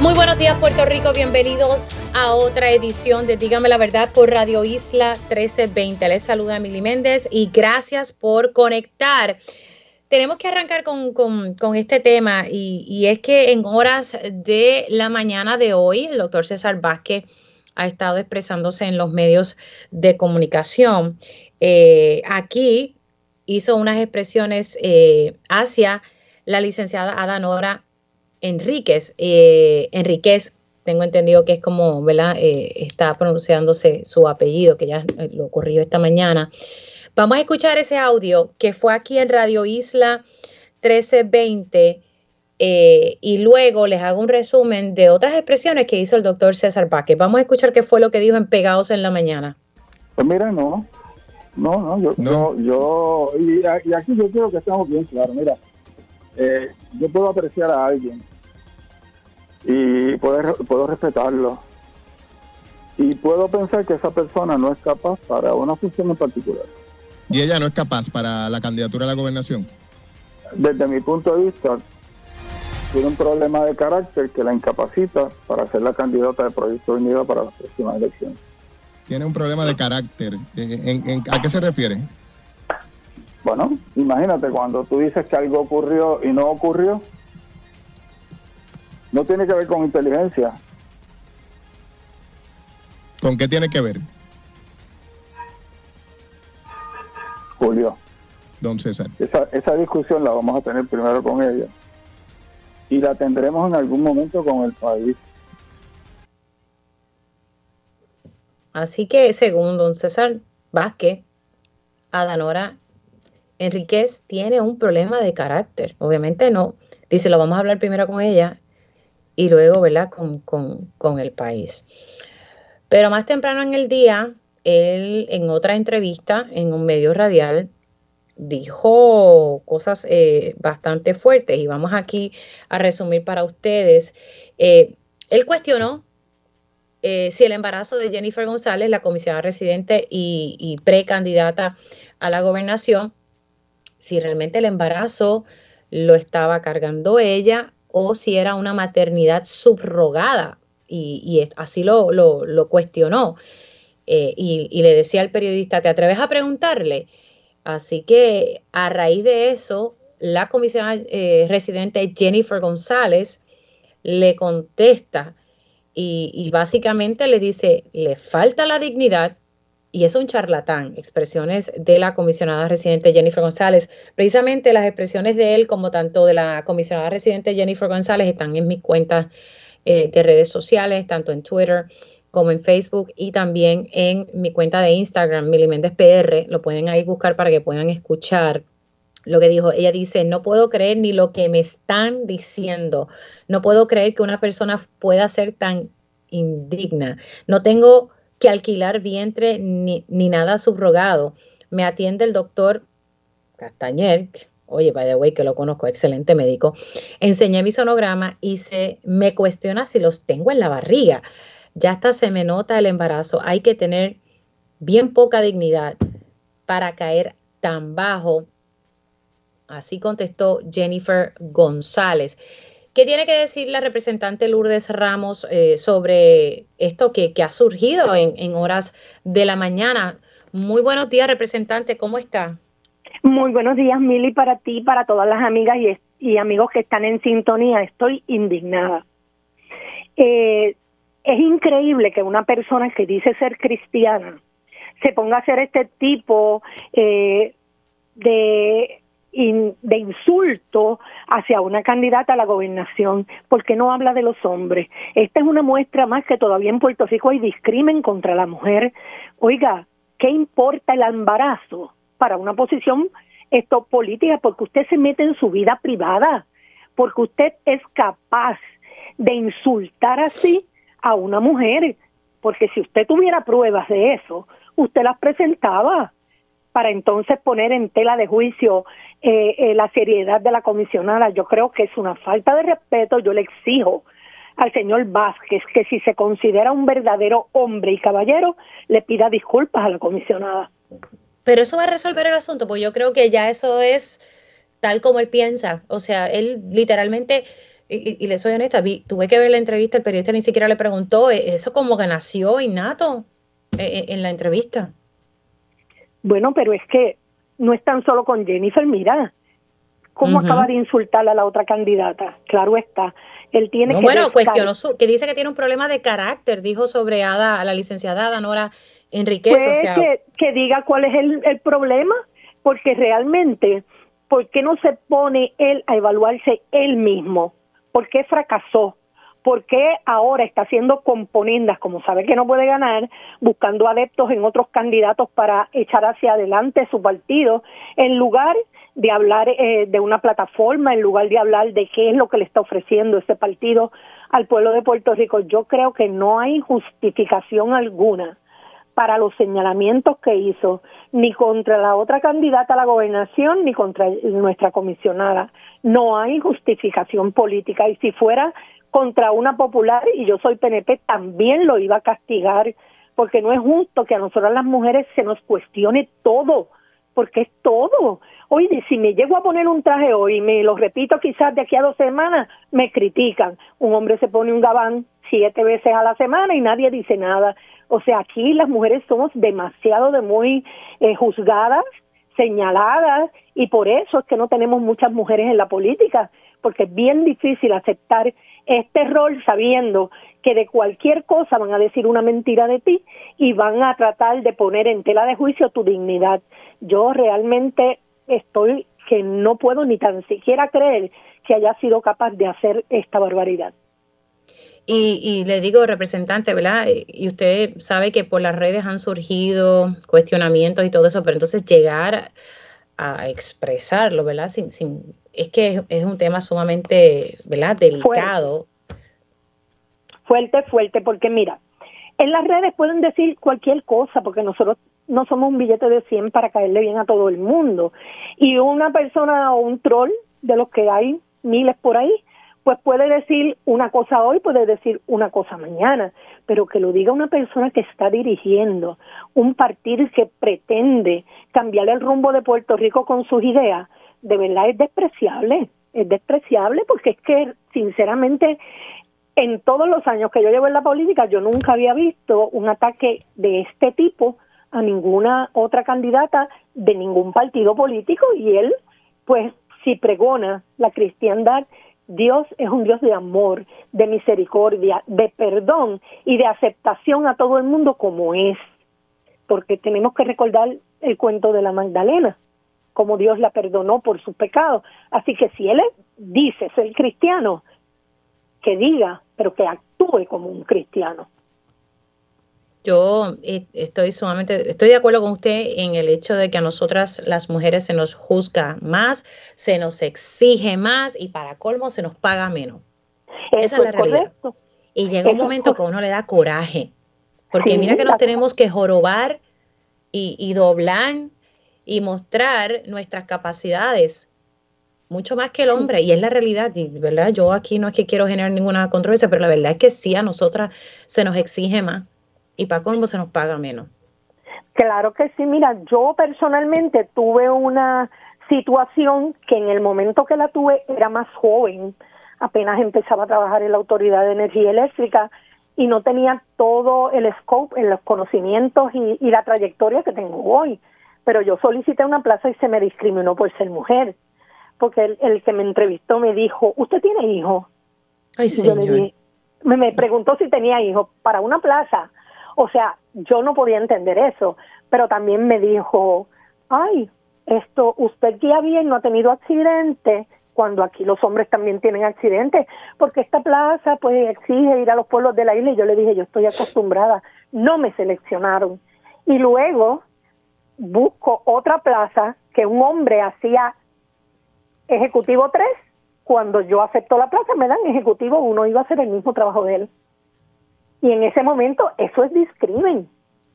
Muy buenos días Puerto Rico, bienvenidos a otra edición de Dígame la Verdad por Radio Isla 1320. Les saluda Mili Méndez y gracias por conectar. Tenemos que arrancar con, este tema y, es que en horas de la mañana de hoy el doctor César Vázquez ha estado expresándose en los medios de comunicación. Eh, aquí hizo unas expresiones eh, hacia la licenciada Adanora Enríquez, eh, Enríquez, tengo entendido que es como, ¿verdad? Eh, está pronunciándose su apellido, que ya eh, lo ocurrió esta mañana. Vamos a escuchar ese audio que fue aquí en Radio Isla 1320 y luego les hago un resumen de otras expresiones que hizo el doctor César Paque. Vamos a escuchar qué fue lo que dijo en Pegados en la mañana. Pues mira, no, no, no, yo, no. yo, y, y, aquí yo quiero que estemos bien claros, mira, eh, yo puedo apreciar a alguien y puedo, puedo respetarlo y puedo pensar que esa persona no es capaz para una función en particular. ¿Y ella no es capaz para la candidatura a la gobernación? Desde mi punto de vista, tiene un problema de carácter que la incapacita para ser la candidata de Proyecto Unido para las próximas elecciones. Tiene un problema de carácter. a qué se refiere? Bueno, imagínate cuando tú dices que algo ocurrió y no ocurrió, no tiene que ver con inteligencia. ¿Con qué tiene que ver? Julio. Don César. Esa, esa discusión la vamos a tener primero con ella y la tendremos en algún momento con el país. Así que, según don César Vázquez, Adanora Enríquez tiene un problema de carácter. Obviamente no. Dice, lo vamos a hablar primero con ella y luego, ¿verdad?, con, con, el país. Pero más temprano en el día, él en otra entrevista en un medio radial dijo cosas eh, bastante fuertes y vamos aquí a resumir para ustedes. Eh, él cuestionó eh, si el embarazo de Jennifer González, la comisionada residente y precandidata a la gobernación, si realmente el embarazo lo estaba cargando ella o si era una maternidad subrogada. Y, así lo, cuestionó. Eh, y, le decía al periodista, ¿te atreves a preguntarle? Así que a raíz de eso, la comisionada eh, residente Jennifer González le contesta y básicamente le dice, le falta la dignidad y es un charlatán, expresiones de la comisionada residente Jennifer González. Precisamente las expresiones de él, como tanto de la comisionada residente Jennifer González, están en mis cuentas eh, de redes sociales, tanto en Twitter como en Facebook y también en mi cuenta de Instagram, Mili PR. Lo pueden ahí buscar para que puedan escuchar lo que dijo. Ella dice, no puedo creer ni lo que me están diciendo. No puedo creer que una persona pueda ser tan indigna. No tengo que alquilar vientre ni, nada subrogado. Me atiende el doctor Castañer, oye, by the way, que lo conozco, excelente médico. Enseñé mi sonograma y se me cuestiona si los tengo en la barriga. Ya hasta se me nota el embarazo. Hay que tener bien poca dignidad para caer tan bajo. Así contestó Jennifer González. ¿Qué tiene que decir la representante Lourdes Ramos eh, sobre esto que, ha surgido en, horas de la mañana? Muy buenos días, representante, ¿cómo está? Muy buenos días, Mili, para ti, para todas las amigas y, amigos que están en sintonía. Estoy indignada. Eh, es increíble que una persona que dice ser cristiana se ponga a hacer este tipo eh, de de insulto hacia una candidata a la gobernación, porque no habla de los hombres. Esta es una muestra más que todavía en Puerto Rico hay discrimen contra la mujer. Oiga, ¿qué importa el embarazo para una posición esto política? Porque usted se mete en su vida privada, porque usted es capaz de insultar así a una mujer, porque si usted tuviera pruebas de eso, usted las presentaba para entonces poner en tela de juicio eh, eh, la seriedad de la comisionada. Yo creo que es una falta de respeto, yo le exijo al señor Vázquez que si se considera un verdadero hombre y caballero, le pida disculpas a la comisionada. Pero eso va a resolver el asunto, porque yo creo que ya eso es tal como él piensa. O sea, él literalmente, y, le soy honesta, tuve que ver la entrevista, el periodista ni siquiera le preguntó, e, eso como que nació innato e, e, en, la entrevista. Bueno, pero es que no es tan solo con Jennifer, mira, cómo acaba de insultar a la otra candidata, claro está. Él tiene que bueno, cuestionó que dice que tiene un problema de carácter, dijo sobre Ada, a la licenciada Ada Nora Enriquez. Pues que, diga cuál es el, el problema, porque realmente, ¿por qué no se pone él a evaluarse él mismo? ¿Por qué fracasó? ¿Por qué ahora está haciendo componendas, como sabe que no puede ganar, buscando adeptos en otros candidatos para echar hacia adelante su partido, en lugar de hablar eh, de una plataforma, en lugar de hablar de qué es lo que le está ofreciendo ese partido al pueblo de Puerto Rico? Yo creo que no hay justificación alguna para los señalamientos que hizo, ni contra la otra candidata a la gobernación, ni contra nuestra comisionada. No hay justificación política y si fuera contra una popular y yo soy PNP, también lo iba a castigar, porque no es justo que a nosotras las mujeres se nos cuestione todo, porque es todo. Oye, si me llego a poner un traje hoy me lo repito quizás de aquí a dos semanas, me critican. Un hombre se pone un gabán siete veces a la semana y nadie dice nada. O sea, aquí las mujeres somos demasiado de muy eh, juzgadas, señaladas, y por eso es que no tenemos muchas mujeres en la política, porque es bien difícil aceptar este rol sabiendo que de cualquier cosa van a decir una mentira de ti y van a tratar de poner en tela de juicio tu dignidad. Yo realmente estoy que no puedo ni tan siquiera creer que haya sido capaz de hacer esta barbaridad. Y, y, le digo, representante, ¿verdad? Y usted sabe que por las redes han surgido cuestionamientos y todo eso, pero entonces llegar a expresarlo, ¿verdad? Sin, sin, es que es, un tema sumamente, ¿verdad? Delicado. Fuerte. fuerte, porque mira, en las redes pueden decir cualquier cosa, porque nosotros no somos un billete de 100 para caerle bien a todo el mundo. Y una persona o un troll, de los que hay miles por ahí, pues puede decir una cosa hoy, puede decir una cosa mañana, pero que lo diga una persona que está dirigiendo un partido que pretende cambiar el rumbo de Puerto Rico con sus ideas, de verdad es despreciable, es despreciable porque es que sinceramente en todos los años que yo llevo en la política yo nunca había visto un ataque de este tipo a ninguna otra candidata de ningún partido político y él pues si pregona la cristiandad Dios es un Dios de amor, de misericordia, de perdón y de aceptación a todo el mundo como es. Porque tenemos que recordar el cuento de la Magdalena, como Dios la perdonó por sus pecados. Así que si Él dice ser cristiano, que diga, pero que actúe como un cristiano. Yo eh, estoy sumamente, estoy de acuerdo con usted en el hecho de que a nosotras las mujeres se nos juzga más, se nos exige más y para colmo se nos paga menos. Esa es la realidad. Y llega un momento que uno le da coraje, porque mira que nos tenemos que jorobar y, y doblar y mostrar nuestras capacidades mucho más que el hombre, y es la realidad, y, ¿verdad? Yo aquí no es que quiero generar ninguna controversia, pero la verdad es que sí, a nosotras se nos exige más y para cómo se nos paga menos. Claro que sí, mira, yo personalmente tuve una situación que en el momento que la tuve era más joven, apenas empezaba a trabajar en la Autoridad de Energía Eléctrica y no tenía todo el scope, en los conocimientos y, la trayectoria que tengo hoy. Pero yo solicité una plaza y se me discriminó por ser mujer, porque el, que me entrevistó me dijo, ¿usted tiene hijos? Ay, señor. me, me preguntó si tenía hijos para una plaza o sea, yo no podía entender eso, pero también me dijo, ay, esto, usted guía bien, no ha tenido accidente, cuando aquí los hombres también tienen accidentes, porque esta plaza pues exige ir a los pueblos de la isla y yo le dije, yo estoy acostumbrada, no me seleccionaron. Y luego busco otra plaza que un hombre hacía ejecutivo 3 cuando yo acepto la plaza, me dan ejecutivo, uno iba a hacer el mismo trabajo de él. Y en ese momento eso es discrimen.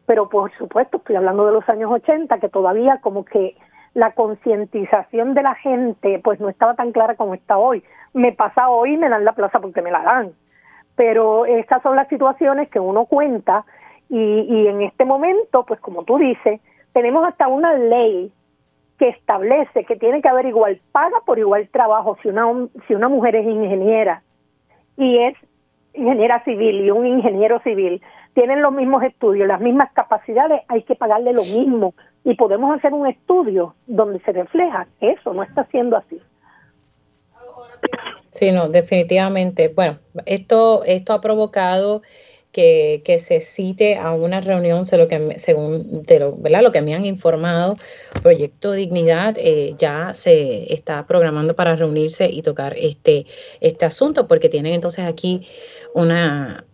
Pero por supuesto, estoy hablando de los años 80, que todavía como que la concientización de la gente pues no estaba tan clara como está hoy. Me pasa hoy y me dan la plaza porque me la dan. Pero estas son las situaciones que uno cuenta y, y en este momento, pues como tú dices, tenemos hasta una ley que establece que tiene que haber igual paga por igual trabajo si una, si una mujer es ingeniera y es ingeniera civil y un ingeniero civil tienen los mismos estudios, las mismas capacidades, hay que pagarle lo mismo y podemos hacer un estudio donde se refleja eso, no está siendo así. Sí, no, definitivamente. Bueno, esto, esto ha provocado que, se cite a una reunión, lo que, según lo, ¿verdad? lo que me han informado, Proyecto Dignidad eh, ya se está programando para reunirse y tocar este, este asunto, porque tienen entonces aquí una,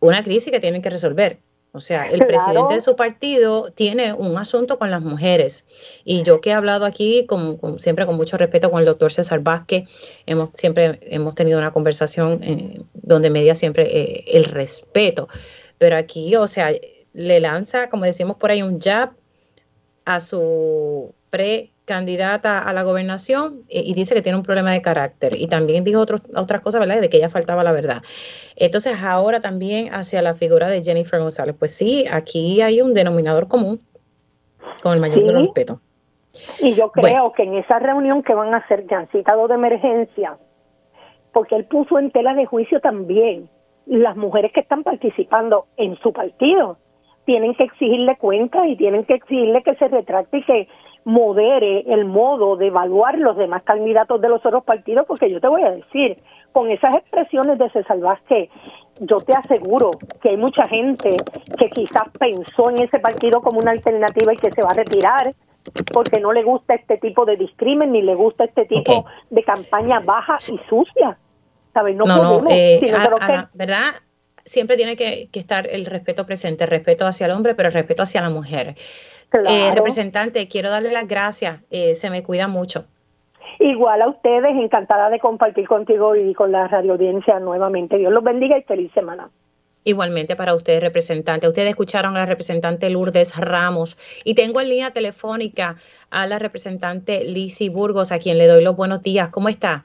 una crisis que tienen que resolver. O sea, el presidente de su partido tiene un asunto con las mujeres. Y yo que he hablado aquí, con, siempre con mucho respeto con el doctor César Vázquez, hemos siempre hemos tenido una conversación eh, donde media siempre eh, el respeto. Pero aquí, o sea, le lanza, como decimos por ahí, un jab a su pre candidata a la gobernación eh, y dice que tiene un problema de carácter. Y también dijo otras cosas, ¿verdad? De que ella faltaba la verdad. Entonces, ahora también hacia la figura de Jennifer González. Pues sí, aquí hay un denominador común con el mayor respeto. Y yo creo que en esa reunión que van a hacer, ya han citado de emergencia, porque él puso en tela de juicio también las mujeres que están participando en su partido. Tienen que exigirle cuentas y tienen que exigirle que se retracte y que modere el modo de evaluar los demás candidatos de los otros partidos, porque yo te voy a decir, con esas expresiones de César Vázquez, yo te aseguro que hay mucha gente que quizás pensó en ese partido como una alternativa y que se va a retirar porque no le gusta este tipo de discrimen ni le gusta este tipo de campaña baja y sucia. ¿Sabes? No, no, eh, ¿verdad? Siempre tiene que, que estar el respeto presente, el respeto hacia el hombre, pero el respeto hacia la mujer. Eh, representante, quiero darle las gracias. Eh, se me cuida mucho. Igual a ustedes, encantada de compartir contigo y con la radio audiencia nuevamente. Dios los bendiga y feliz semana. Igualmente para ustedes, representante. Ustedes escucharon a la representante Lourdes Ramos y tengo en línea telefónica a la representante Lisi Burgos, a quien le doy los buenos días. ¿Cómo está?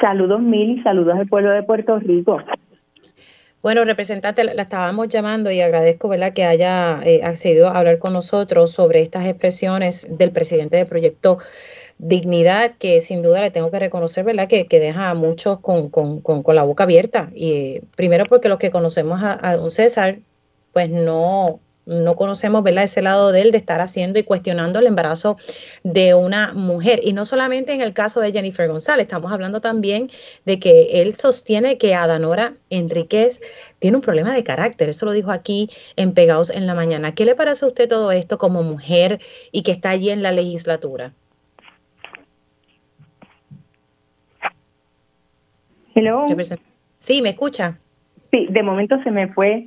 Saludos mil y saludos al pueblo de Puerto Rico. Bueno, representante, la estábamos llamando y agradezco ¿verdad? que haya eh, accedido a hablar con nosotros sobre estas expresiones del presidente del proyecto Dignidad, que sin duda le tengo que reconocer ¿verdad? Que, que deja a muchos con, con, con, la boca abierta. Y eh, primero porque los que conocemos a, a don César, pues no, no conocemos ¿verdad? ese lado de él de estar haciendo y cuestionando el embarazo de una mujer. Y no solamente en el caso de Jennifer González, estamos hablando también de que él sostiene que Adanora Enríquez tiene un problema de carácter. Eso lo dijo aquí en Pegados en la Mañana. ¿Qué le parece a usted todo esto como mujer y que está allí en la legislatura? Hello. Sí, ¿me escucha? Sí, de momento se me fue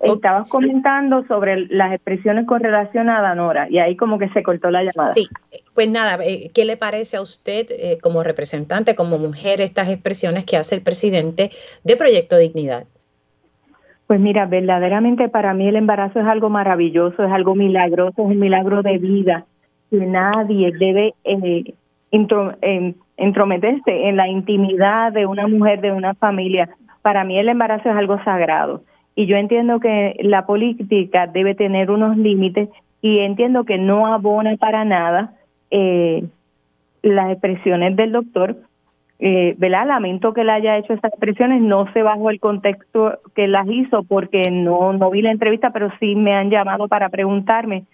estabas comentando sobre las expresiones con relación a Danora y ahí como que se cortó la llamada. Sí, pues nada, eh, ¿qué le parece a usted eh, como representante, como mujer, estas expresiones que hace el presidente de Proyecto Dignidad? Pues mira, verdaderamente para mí el embarazo es algo maravilloso, es algo milagroso, es un milagro de vida que nadie debe eh, entrometerse en la intimidad de una mujer, de una familia. Para mí el embarazo es algo sagrado y yo entiendo que la política debe tener unos límites y entiendo que no abona para nada eh, las expresiones del doctor. Eh, ¿verdad? Lamento que le haya hecho estas expresiones, no sé bajo el contexto que las hizo porque no, no vi la entrevista, pero sí me han llamado para preguntarme,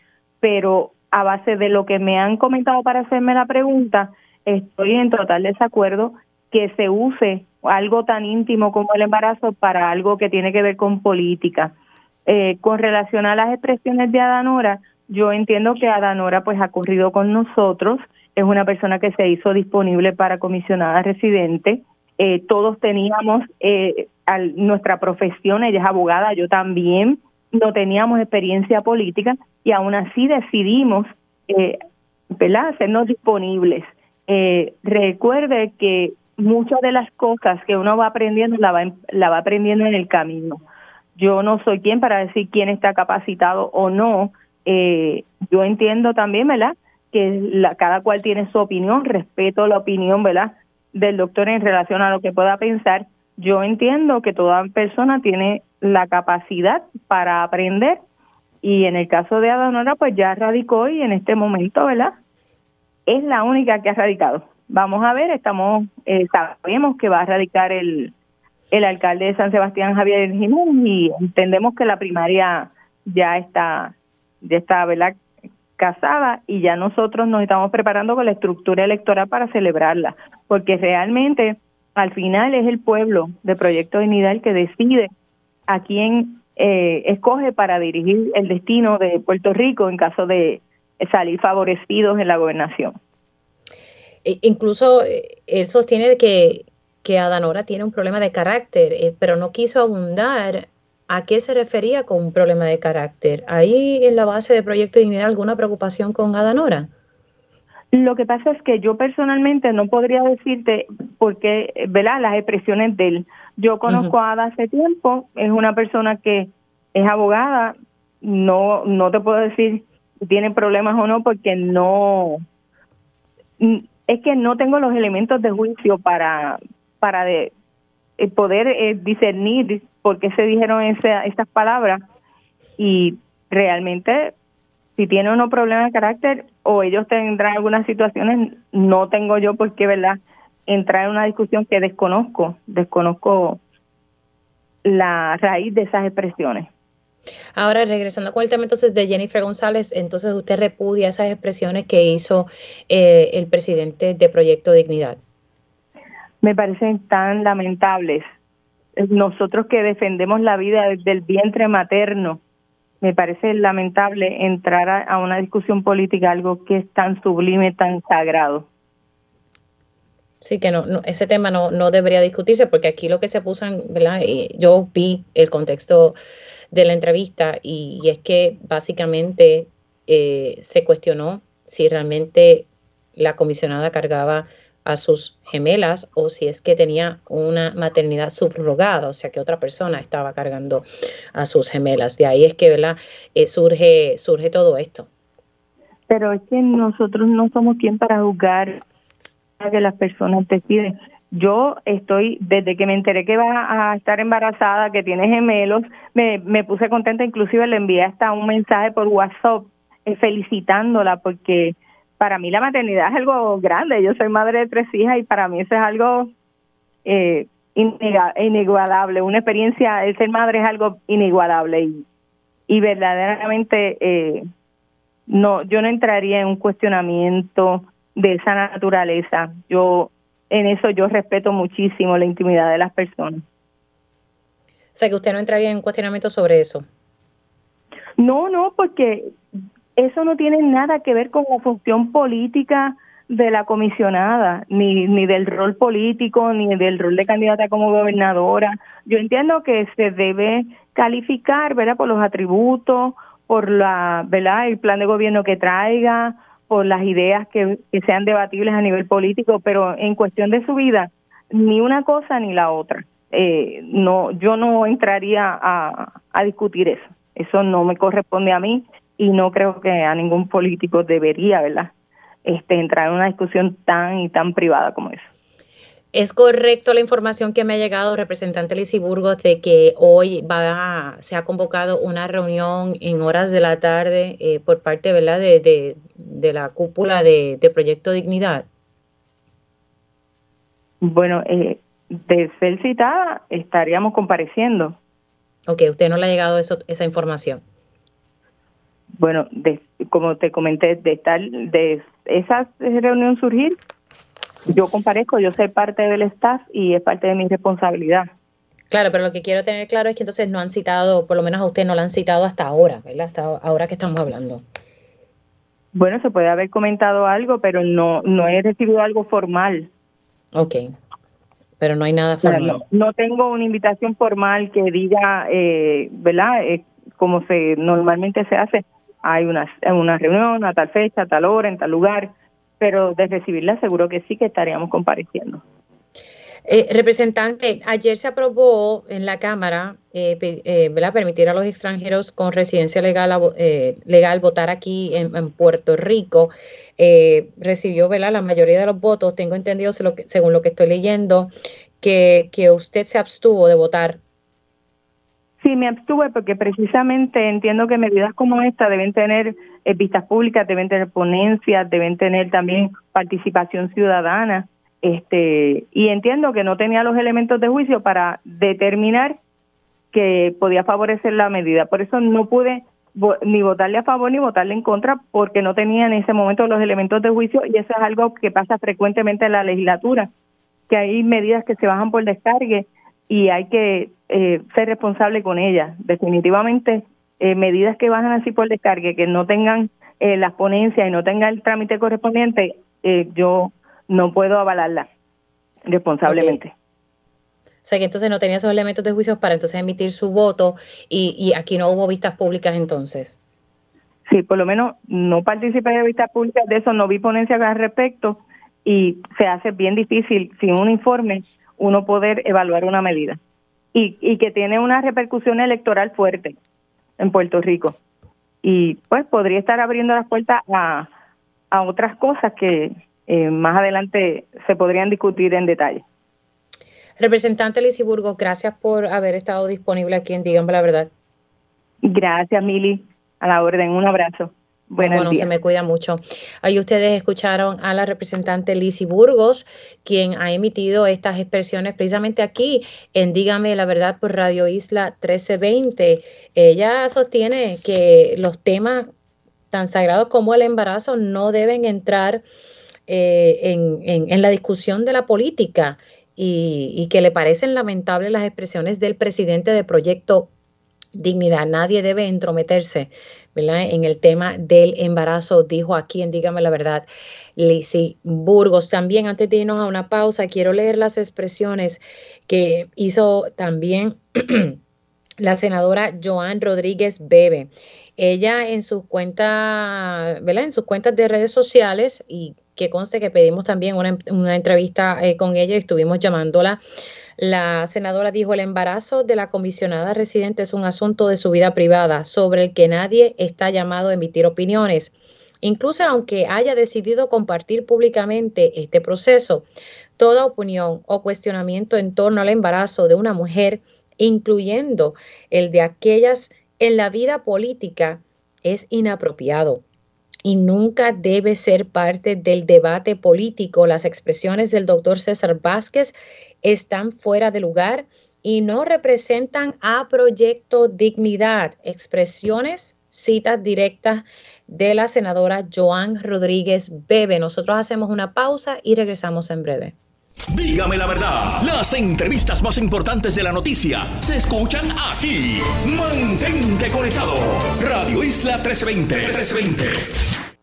pero a base de lo que me han comentado para hacerme la pregunta, estoy en total desacuerdo que se use algo tan íntimo como el embarazo para algo que tiene que ver con política. Eh, con relación a las expresiones de Adanora, yo entiendo que Adanora pues ha corrido con nosotros, es una persona que se hizo disponible para comisionada residente. Eh, todos teníamos eh, nuestra profesión, ella es abogada, yo también, no teníamos experiencia política y aún así decidimos, eh, ¿verdad?, hacernos disponibles eh, recuerde que muchas de las cosas que uno va aprendiendo la va, la va aprendiendo en el camino. Yo no soy quien para decir quién está capacitado o no. Eh, yo entiendo también, ¿verdad? Que la, cada cual tiene su opinión, respeto la opinión, ¿verdad? Del doctor en relación a lo que pueda pensar. Yo entiendo que toda persona tiene la capacidad para aprender y en el caso de Adanora, pues ya radicó y en este momento, ¿verdad? Es la única que ha radicado. Vamos a ver, estamos, eh, sabemos que va a radicar el, alcalde de San Sebastián, Javier Jiménez, y entendemos que la primaria ya está, ya está, ¿verdad? casada y ya nosotros nos estamos preparando con la estructura electoral para celebrarla, porque realmente al final es el pueblo de Proyecto Dignidad el que decide a quién eh, escoge para dirigir el destino de Puerto Rico en caso de salir favorecidos en la gobernación. E, incluso eh, él sostiene que, que Adanora tiene un problema de carácter, eh, pero no quiso abundar a qué se refería con un problema de carácter. ¿Hay en la base de Proyecto de Dignidad alguna preocupación con Adanora? Lo que pasa es que yo personalmente no podría decirte por qué, ¿verdad? Las expresiones de él. Yo conozco a Ada hace tiempo, es una persona que es abogada, no no te puedo decir si tiene problemas o no porque no es que no tengo los elementos de juicio para para de, eh, poder eh, discernir por qué se dijeron esa, estas palabras y realmente si tiene uno problema de carácter o ellos tendrán algunas situaciones, no tengo yo por qué, ¿verdad? entrar en una discusión que desconozco, desconozco la raíz de esas expresiones. Ahora, regresando con el tema entonces de Jennifer González, entonces usted repudia esas expresiones que hizo eh, el presidente de Proyecto Dignidad. Me parecen tan lamentables. Nosotros que defendemos la vida del vientre materno, me parece lamentable entrar a una discusión política, algo que es tan sublime, tan sagrado. Sí, que no, ese tema no, no debería discutirse porque aquí lo que se puso, en, ¿verdad? yo vi el contexto de la entrevista y, es que básicamente eh, se cuestionó si realmente la comisionada cargaba a sus gemelas o si es que tenía una maternidad subrogada, o sea que otra persona estaba cargando a sus gemelas. De ahí es que ¿verdad? Eh, surge, surge todo esto. Pero es que nosotros no somos quien para juzgar que las personas deciden. Yo estoy, desde que me enteré que va a estar embarazada, que tiene gemelos, me, puse contenta, inclusive le envié hasta un mensaje por WhatsApp eh, felicitándola porque para mí la maternidad es algo grande. Yo soy madre de tres hijas y para mí eso es algo eh, inigualable. Una experiencia, el ser madre es algo inigualable y, y verdaderamente eh, no, yo no entraría en un cuestionamiento de esa naturaleza. Yo en eso yo respeto muchísimo la intimidad de las personas. O sea, que usted no entraría en cuestionamiento sobre eso. No, no, porque eso no tiene nada que ver con la función política de la comisionada, ni, ni del rol político, ni del rol de candidata como gobernadora. Yo entiendo que se debe calificar, ¿verdad?, por los atributos, por la, ¿verdad?, el plan de gobierno que traiga, por las ideas que, sean debatibles a nivel político, pero en cuestión de su vida, ni una cosa ni la otra. Eh, no, yo no entraría a, a discutir eso. Eso no me corresponde a mí y no creo que a ningún político debería, ¿verdad? Este, entrar en una discusión tan y tan privada como eso. ¿Es correcto la información que me ha llegado, representante Lizy Burgos, de que hoy va se ha convocado una reunión en horas de la tarde eh, por parte ¿verdad? De, de, la cúpula de, Proyecto Dignidad? Bueno, eh, de ser citada estaríamos compareciendo. Ok, ¿usted no le ha llegado eso, esa información? Bueno, como te comenté, de, tal, de esa reunión surgir, yo comparezco, yo soy parte del staff y es parte de mi responsabilidad. Claro, pero lo que quiero tener claro es que entonces no han citado, por lo menos a usted no lo han citado hasta ahora, ¿verdad? Hasta ahora que estamos hablando. Bueno, se puede haber comentado algo, pero no no he recibido algo formal. Ok, pero no hay nada formal. no, tengo una invitación formal que diga, eh, ¿verdad? Eh, como se normalmente se hace, hay una, una reunión a tal fecha, a tal hora, en tal lugar pero de recibirla seguro que sí que estaríamos compareciendo. Eh, representante, ayer se aprobó en la Cámara eh, eh permitir a los extranjeros con residencia legal, eh, legal votar aquí en, Puerto Rico. recibió ¿verdad? la mayoría de los votos. Tengo entendido, según lo que estoy leyendo, que, que usted se abstuvo de votar. Sí, me abstuve porque precisamente entiendo que medidas como esta deben tener vistas públicas, deben tener ponencias, deben tener también participación ciudadana este y entiendo que no tenía los elementos de juicio para determinar que podía favorecer la medida. Por eso no pude ni votarle a favor ni votarle en contra porque no tenía en ese momento los elementos de juicio y eso es algo que pasa frecuentemente en la legislatura, que hay medidas que se bajan por descargue y hay que eh, ser responsable con ellas. Definitivamente, eh, medidas que bajan así por descargue, que no tengan eh, las ponencias y no tengan el trámite correspondiente, eh, yo no puedo avalarla responsablemente. O sea que entonces no tenía esos elementos de juicio para entonces emitir su voto y, y aquí no hubo vistas públicas entonces. Sí, por lo menos no participé de vistas públicas, de eso no vi ponencia al respecto y se hace bien difícil sin un informe uno poder evaluar una medida y, y que tiene una repercusión electoral fuerte en Puerto Rico y pues podría estar abriendo las puertas a, a otras cosas que, eh, más adelante se podrían discutir en detalle. Representante Lisiburgo, gracias por haber estado disponible aquí en Díganme la Verdad. Gracias, Mili. A la orden. Un abrazo. Bueno, se me cuida mucho. Ahí ustedes escucharon a la representante Lisi Burgos, quien ha emitido estas expresiones precisamente aquí en Dígame la Verdad por Radio Isla 1320. Ella sostiene que los temas tan sagrados como el embarazo no deben entrar eh, en, la discusión de la política y, que le parecen lamentables las expresiones del presidente de Proyecto Dignidad. Nadie debe entrometerse en el tema del embarazo, dijo aquí en Dígame la Verdad, Lizzie Burgos. También, antes de irnos a una pausa, quiero leer las expresiones que hizo también la senadora Joan Rodríguez Bebe. Ella en sus cuentas, ¿verdad? En sus cuentas de redes sociales y que conste que pedimos también una, entrevista eh, con ella y estuvimos llamándola. La senadora dijo, el embarazo de la comisionada residente es un asunto de su vida privada sobre el que nadie está llamado a emitir opiniones. Incluso aunque haya decidido compartir públicamente este proceso, toda opinión o cuestionamiento en torno al embarazo de una mujer, incluyendo el de aquellas en la vida política, es inapropiado y nunca debe ser parte del debate político. Las expresiones del doctor César Vázquez están fuera de lugar y no representan a Proyecto Dignidad. Expresiones, citas directas de la senadora Joan Rodríguez Bebe. Nosotros hacemos una pausa y regresamos en breve. Dígame la verdad, las entrevistas más importantes de la noticia se escuchan aquí. Mantente conectado. Radio Isla 1320. 1320.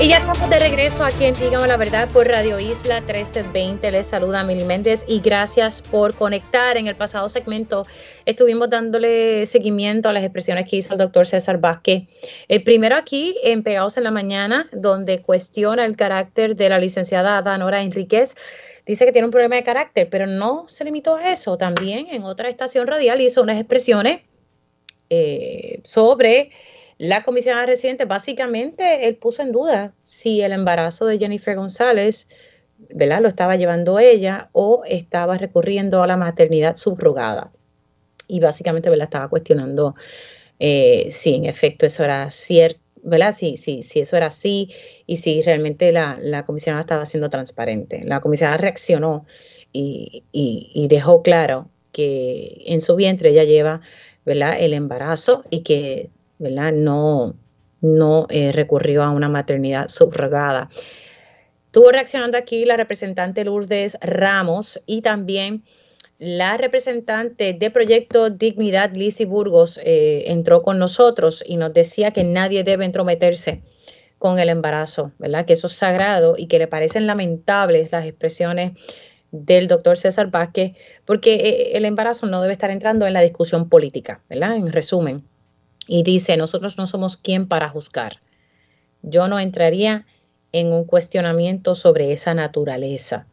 Y ya estamos de regreso aquí en Dígame la Verdad por Radio Isla 1320. Les saluda Mili Méndez y gracias por conectar. En el pasado segmento estuvimos dándole seguimiento a las expresiones que hizo el doctor César Vázquez. El primero aquí en Pegados en la Mañana, donde cuestiona el carácter de la licenciada Danora Enríquez. Dice que tiene un problema de carácter, pero no se limitó a eso. También en otra estación radial hizo unas expresiones eh, sobre la comisionada residente, básicamente, él puso en duda si el embarazo de Jennifer González, ¿verdad? Lo estaba llevando ella o estaba recurriendo a la maternidad subrogada. Y básicamente, ¿verdad? Estaba cuestionando eh, si en efecto eso era cierto, ¿verdad? Si, eso era así y si realmente la, la comisionada estaba siendo transparente. La comisionada reaccionó y, y dejó claro que en su vientre ella lleva ¿verdad? el embarazo y que ¿verdad? No, eh, recurrió a una maternidad subrogada. Estuvo reaccionando aquí la representante Lourdes Ramos y también la representante de Proyecto Dignidad, Lizzie Burgos, eh, entró con nosotros y nos decía que nadie debe entrometerse con el embarazo, ¿verdad? Que eso es sagrado y que le parecen lamentables las expresiones del doctor César Vázquez, porque eh, el embarazo no debe estar entrando en la discusión política, ¿verdad? En resumen. Y dice, nosotros no somos quien para juzgar. Yo no entraría en un cuestionamiento sobre esa naturaleza.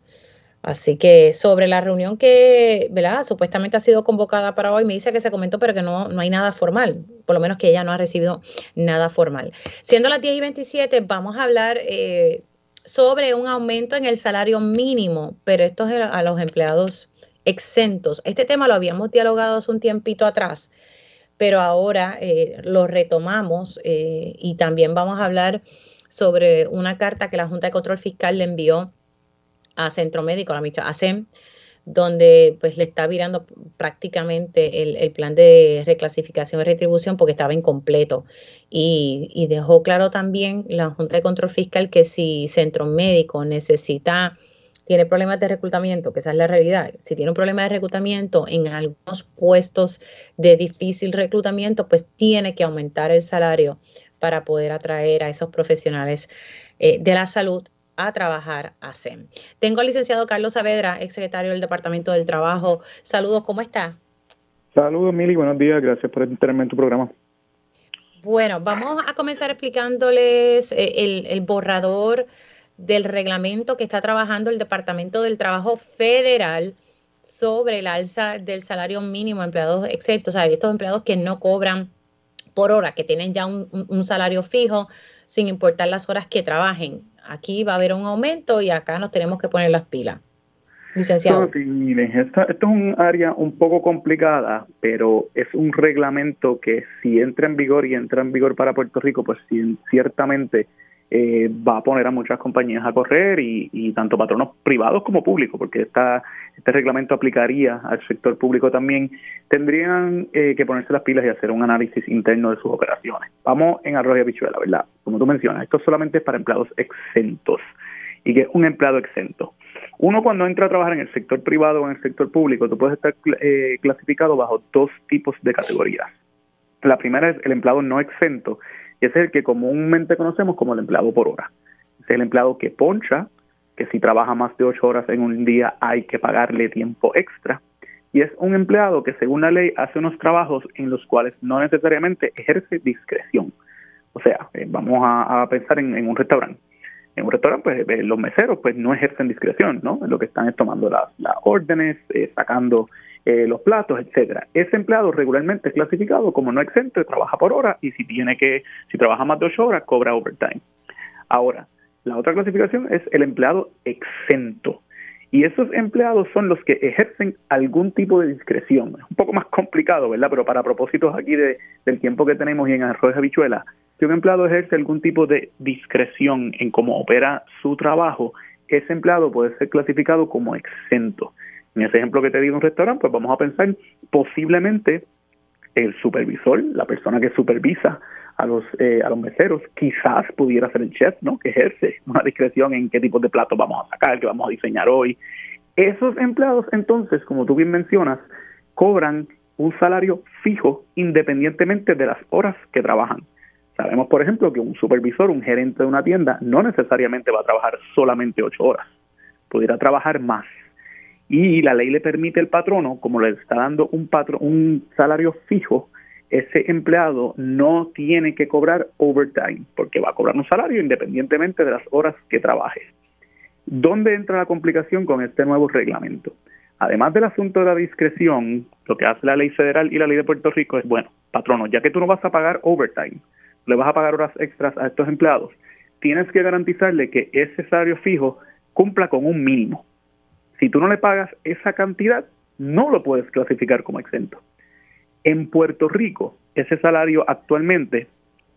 Así que sobre la reunión que, ¿verdad? Supuestamente ha sido convocada para hoy, me dice que se comentó, pero que no, no hay nada formal, por lo menos que ella no ha recibido nada formal. Siendo las 10 y 27, vamos a hablar eh, sobre un aumento en el salario mínimo, pero esto es a los empleados exentos. Este tema lo habíamos dialogado hace un tiempito atrás, pero ahora eh, lo retomamos eh, y también vamos a hablar sobre una carta que la Junta de Control Fiscal le envió a Centro Médico, a la ASEM, donde pues le está virando prácticamente el, plan de reclasificación y retribución porque estaba incompleto. Y, y, dejó claro también la Junta de Control Fiscal que si Centro Médico necesita, tiene problemas de reclutamiento, que esa es la realidad, si tiene un problema de reclutamiento en algunos puestos de difícil reclutamiento, pues tiene que aumentar el salario para poder atraer a esos profesionales eh, de la salud a trabajar a SEM. Tengo al licenciado Carlos Saavedra, ex secretario del Departamento del Trabajo. Saludos, ¿cómo está? Saludos, Mili, buenos días, gracias por tenerme en tu programa. Bueno, vamos a comenzar explicándoles eh, el, borrador del reglamento que está trabajando el Departamento del Trabajo Federal sobre el alza del salario mínimo a empleados exentos, o sea, estos empleados que no cobran por hora, que tienen ya un salario fijo, sin importar las horas que trabajen aquí va a haber un aumento y acá nos tenemos que poner las pilas. Licenciado. esto, es un área un poco complicada, pero es un reglamento que si entra en vigor y entra en vigor para Puerto Rico, pues ciertamente eh, va a poner a muchas compañías a correr y, tanto patronos privados como públicos, porque esta, este reglamento aplicaría al sector público también, tendrían eh, que ponerse las pilas y hacer un análisis interno de sus operaciones. Vamos en arroyo y bichuela, ¿verdad? Como tú mencionas, esto solamente es para empleados exentos. ¿Y que es un empleado exento? Uno cuando entra a trabajar en el sector privado o en el sector público, tú puedes estar eh, clasificado bajo dos tipos de categorías. La primera es el empleado no exento, ese es el que comúnmente conocemos como el empleado por hora. Es el empleado que poncha, que si trabaja más de ocho horas en un día hay que pagarle tiempo extra. Y es un empleado que según la ley hace unos trabajos en los cuales no necesariamente ejerce discreción. O sea, eh, vamos a, pensar en, un restaurante. En un restaurante, pues eh, los meseros pues no ejercen discreción, ¿no? Lo que están es tomando las, órdenes, eh, sacando eh, los platos, etcétera. Ese empleado regularmente es clasificado como no exento, trabaja por hora y si tiene que, si trabaja más de ocho horas, cobra overtime. Ahora, la otra clasificación es el empleado exento. Y esos empleados son los que ejercen algún tipo de discreción. Es un poco más complicado, ¿verdad? Pero para propósitos aquí de, del tiempo que tenemos y en arroz habichuela, si un empleado ejerce algún tipo de discreción en cómo opera su trabajo, ese empleado puede ser clasificado como exento. En ese ejemplo que te digo, un restaurante, pues vamos a pensar posiblemente el supervisor, la persona que supervisa a los eh, a los meseros, quizás pudiera ser el chef, ¿no? Que ejerce una discreción en qué tipo de platos vamos a sacar, qué vamos a diseñar hoy. Esos empleados, entonces, como tú bien mencionas, cobran un salario fijo independientemente de las horas que trabajan. Sabemos, por ejemplo, que un supervisor, un gerente de una tienda, no necesariamente va a trabajar solamente ocho horas, pudiera trabajar más y la ley le permite al patrono, como le está dando un, patro, un salario fijo, ese empleado no tiene que cobrar overtime, porque va a cobrar un salario independientemente de las horas que trabaje. ¿Dónde entra la complicación con este nuevo reglamento? Además del asunto de la discreción, lo que hace la ley federal y la ley de Puerto Rico es, bueno, patrono, ya que tú no vas a pagar overtime, le vas a pagar horas extras a estos empleados, tienes que garantizarle que ese salario fijo cumpla con un mínimo. Si tú no le pagas esa cantidad, no lo puedes clasificar como exento. En Puerto Rico, ese salario actualmente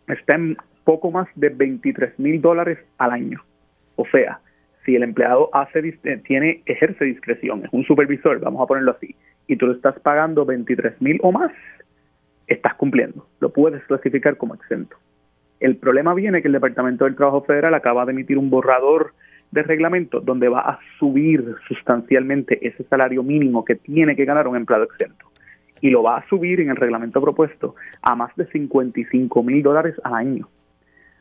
está en poco más de 23 mil dólares al año. O sea, si el empleado hace, eh, tiene, ejerce discreción, es un supervisor, vamos a ponerlo así, y tú le estás pagando 23 mil o más, estás cumpliendo, lo puedes clasificar como exento. El problema viene que el Departamento del Trabajo Federal acaba de emitir un borrador de reglamento donde va a subir sustancialmente ese salario mínimo que tiene que ganar un empleado exento. Y lo va a subir en el reglamento propuesto a más de 55 mil dólares al año.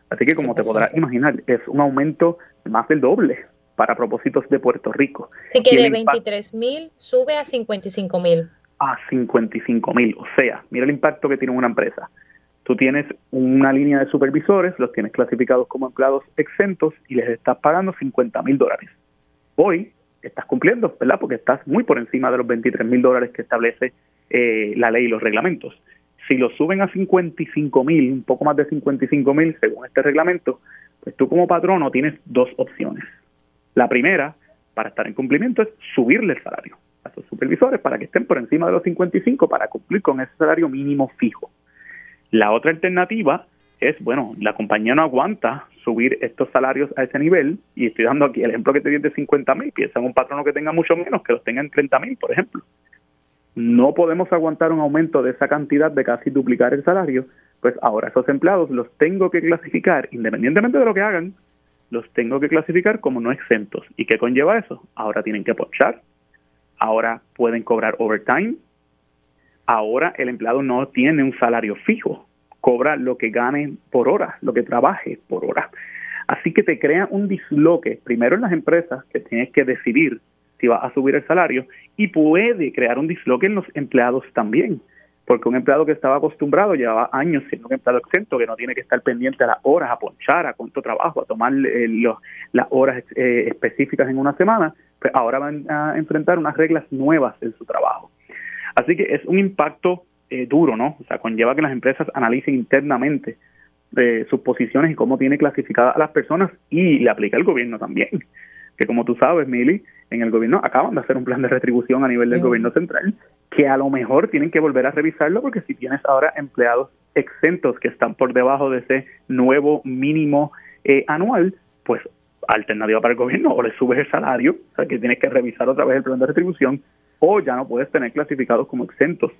Así que como te podrás imaginar, es un aumento más del doble para propósitos de Puerto Rico. Así que de 23 mil sube a 55 mil. A 55 mil, o sea, mira el impacto que tiene una empresa. Tú tienes una línea de supervisores, los tienes clasificados como empleados exentos y les estás pagando 50 mil dólares. Hoy estás cumpliendo, ¿verdad? Porque estás muy por encima de los 23 mil dólares que establece eh, la ley y los reglamentos. Si lo suben a 55 mil, un poco más de 55 mil según este reglamento, pues tú como patrono tienes dos opciones. La primera, para estar en cumplimiento, es subirle el salario a esos supervisores para que estén por encima de los 55 para cumplir con ese salario mínimo fijo. La otra alternativa es, bueno, la compañía no aguanta subir estos salarios a ese nivel, y estoy dando aquí el ejemplo que te di de 50 mil, piensa en un patrono que tenga mucho menos, que los tenga en 30 mil, por ejemplo. No podemos aguantar un aumento de esa cantidad de casi duplicar el salario, pues ahora esos empleados los tengo que clasificar, independientemente de lo que hagan, los tengo que clasificar como no exentos. ¿Y qué conlleva eso? Ahora tienen que ponchar, ahora pueden cobrar overtime, ahora el empleado no tiene un salario fijo, cobra lo que gane por hora, lo que trabaje por hora. Así que te crea un disloque, primero en las empresas, que tienes que decidir si va a subir el salario, y puede crear un disloque en los empleados también, porque un empleado que estaba acostumbrado llevaba años siendo un empleado exento, que no tiene que estar pendiente a las horas, a ponchar, a cuánto trabajo, a tomar eh, las horas eh, específicas en una semana, pues ahora van a enfrentar unas reglas nuevas en su trabajo. Así que es un impacto eh, duro, ¿no? O sea, conlleva que las empresas analicen internamente eh, sus posiciones y cómo tiene clasificadas a las personas y le aplica el gobierno también. Que como tú sabes, Mili, en el gobierno acaban de hacer un plan de retribución a nivel del gobierno central que a lo mejor tienen que volver a revisarlo porque si tienes ahora empleados exentos que están por debajo de ese nuevo mínimo eh, anual, pues alternativa para el gobierno o le subes el salario, o sea que tienes que revisar otra vez el plan de retribución o ya no puedes tener clasificados como exentos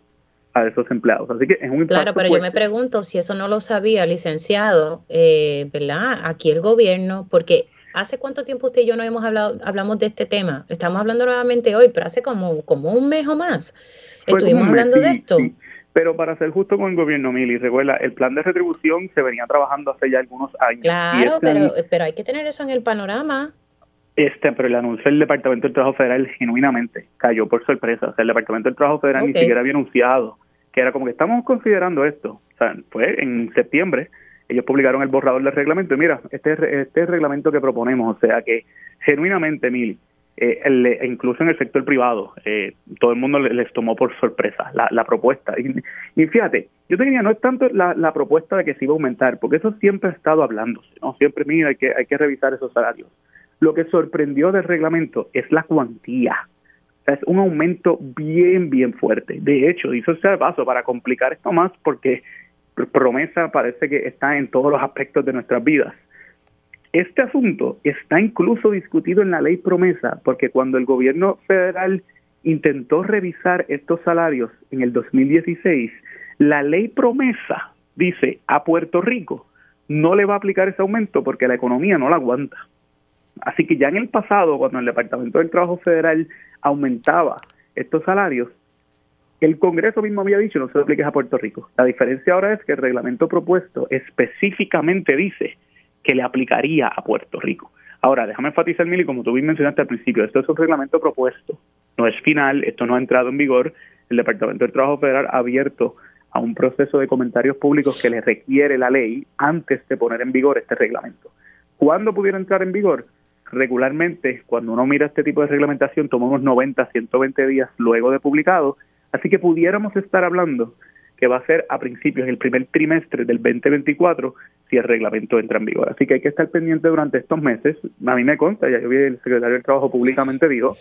a esos empleados. Así que es un impacto Claro, pero yo me pregunto si eso no lo sabía, licenciado, eh, ¿verdad? Aquí el gobierno, porque ¿hace cuánto tiempo usted y yo no hemos hablado, hablamos de este tema? Estamos hablando nuevamente hoy, pero hace como, como un mes o más. Estuvimos hablando de esto. Pero para ser justo con el gobierno, Mili, recuerda, el plan de retribución se venía trabajando hace ya algunos años. Claro, este pero, pero hay que tener eso en el panorama. Este, pero el anuncio del Departamento del Trabajo Federal genuinamente cayó por sorpresa. O sea, el Departamento del Trabajo Federal ni siquiera había anunciado que era como que estamos considerando esto. O sea, fue en septiembre, ellos publicaron el borrador del reglamento y mira, este es, este el reglamento que proponemos. O sea que genuinamente, Mil, eh, el, incluso en el sector privado, eh, todo el mundo les, tomó por sorpresa la, propuesta. Y, fíjate, yo te diría, no es tanto la, la, propuesta de que se iba a aumentar, porque eso siempre ha estado hablándose, ¿no? Siempre, mira, hay que, hay que revisar esos salarios. Lo que sorprendió del reglamento es la cuantía es un aumento bien, bien fuerte. De hecho, hizo ese paso para complicar esto más porque promesa parece que está en todos los aspectos de nuestras vidas. Este asunto está incluso discutido en la ley promesa porque cuando el gobierno federal intentó revisar estos salarios en el 2016, la ley promesa dice a Puerto Rico no le va a aplicar ese aumento porque la economía no la aguanta. Así que ya en el pasado, cuando el Departamento del Trabajo Federal aumentaba estos salarios, el Congreso mismo había dicho no se lo apliques a Puerto Rico. La diferencia ahora es que el reglamento propuesto específicamente dice que le aplicaría a Puerto Rico. Ahora, déjame enfatizar, Mili, como tú bien mencionaste al principio, esto es un reglamento propuesto, no es final, esto no ha entrado en vigor. El Departamento del Trabajo Federal ha abierto a un proceso de comentarios públicos que le requiere la ley antes de poner en vigor este reglamento. ¿Cuándo pudiera entrar en vigor? Regularmente, cuando uno mira este tipo de reglamentación, toma unos 90, 120 días luego de publicado, así que pudiéramos estar hablando que va a ser a principios del primer trimestre del 2024 si el reglamento entra en vigor. Así que hay que estar pendiente durante estos meses. A mí me consta, ya yo vi el secretario del Trabajo públicamente dijo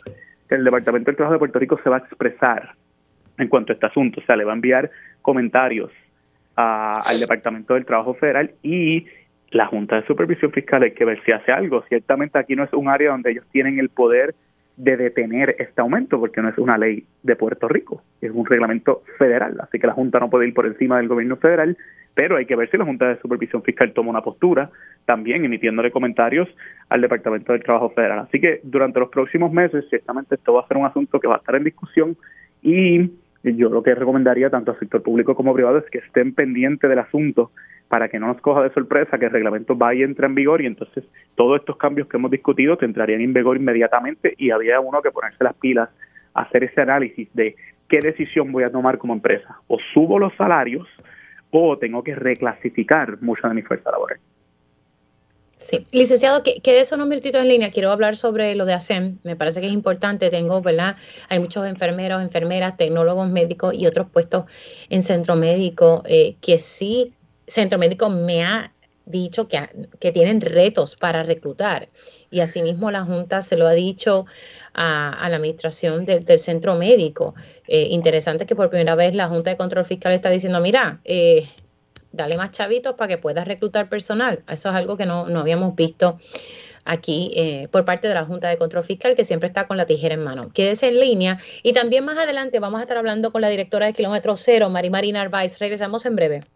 que el Departamento del Trabajo de Puerto Rico se va a expresar en cuanto a este asunto, o sea, le va a enviar comentarios al Departamento del Trabajo Federal y la Junta de Supervisión Fiscal hay que ver si hace algo. Ciertamente aquí no es un área donde ellos tienen el poder de detener este aumento, porque no es una ley de Puerto Rico, es un reglamento federal, así que la Junta no puede ir por encima del gobierno federal, pero hay que ver si la Junta de Supervisión Fiscal toma una postura, también emitiéndole comentarios al Departamento del Trabajo Federal. Así que durante los próximos meses, ciertamente esto va a ser un asunto que va a estar en discusión y yo lo que recomendaría tanto al sector público como privado es que estén pendientes del asunto para que no nos coja de sorpresa que el reglamento vaya y entre en vigor y entonces todos estos cambios que hemos discutido entrarían en vigor inmediatamente y había uno que ponerse las pilas, hacer ese análisis de qué decisión voy a tomar como empresa. O subo los salarios o tengo que reclasificar mucha de mi fuerza laboral. Sí, licenciado, eso no minutitos en línea. Quiero hablar sobre lo de ASEM. Me parece que es importante. Tengo, ¿verdad? Hay muchos enfermeros, enfermeras, tecnólogos médicos y otros puestos en centro médico eh, que sí, centro médico me ha dicho que, que tienen retos para reclutar. Y asimismo la Junta se lo ha dicho a, la administración del centro médico. Eh, interesante que por primera vez la Junta de Control Fiscal está diciendo, mira, eh, dale más chavitos para que puedas reclutar personal. Eso es algo que no, habíamos visto aquí eh, por parte de la Junta de Control Fiscal, que siempre está con la tijera en mano. Quédese en línea y también más adelante vamos a estar hablando con la directora de Kilómetro Cero, Mari Marina Arvaiz. Regresamos en breve.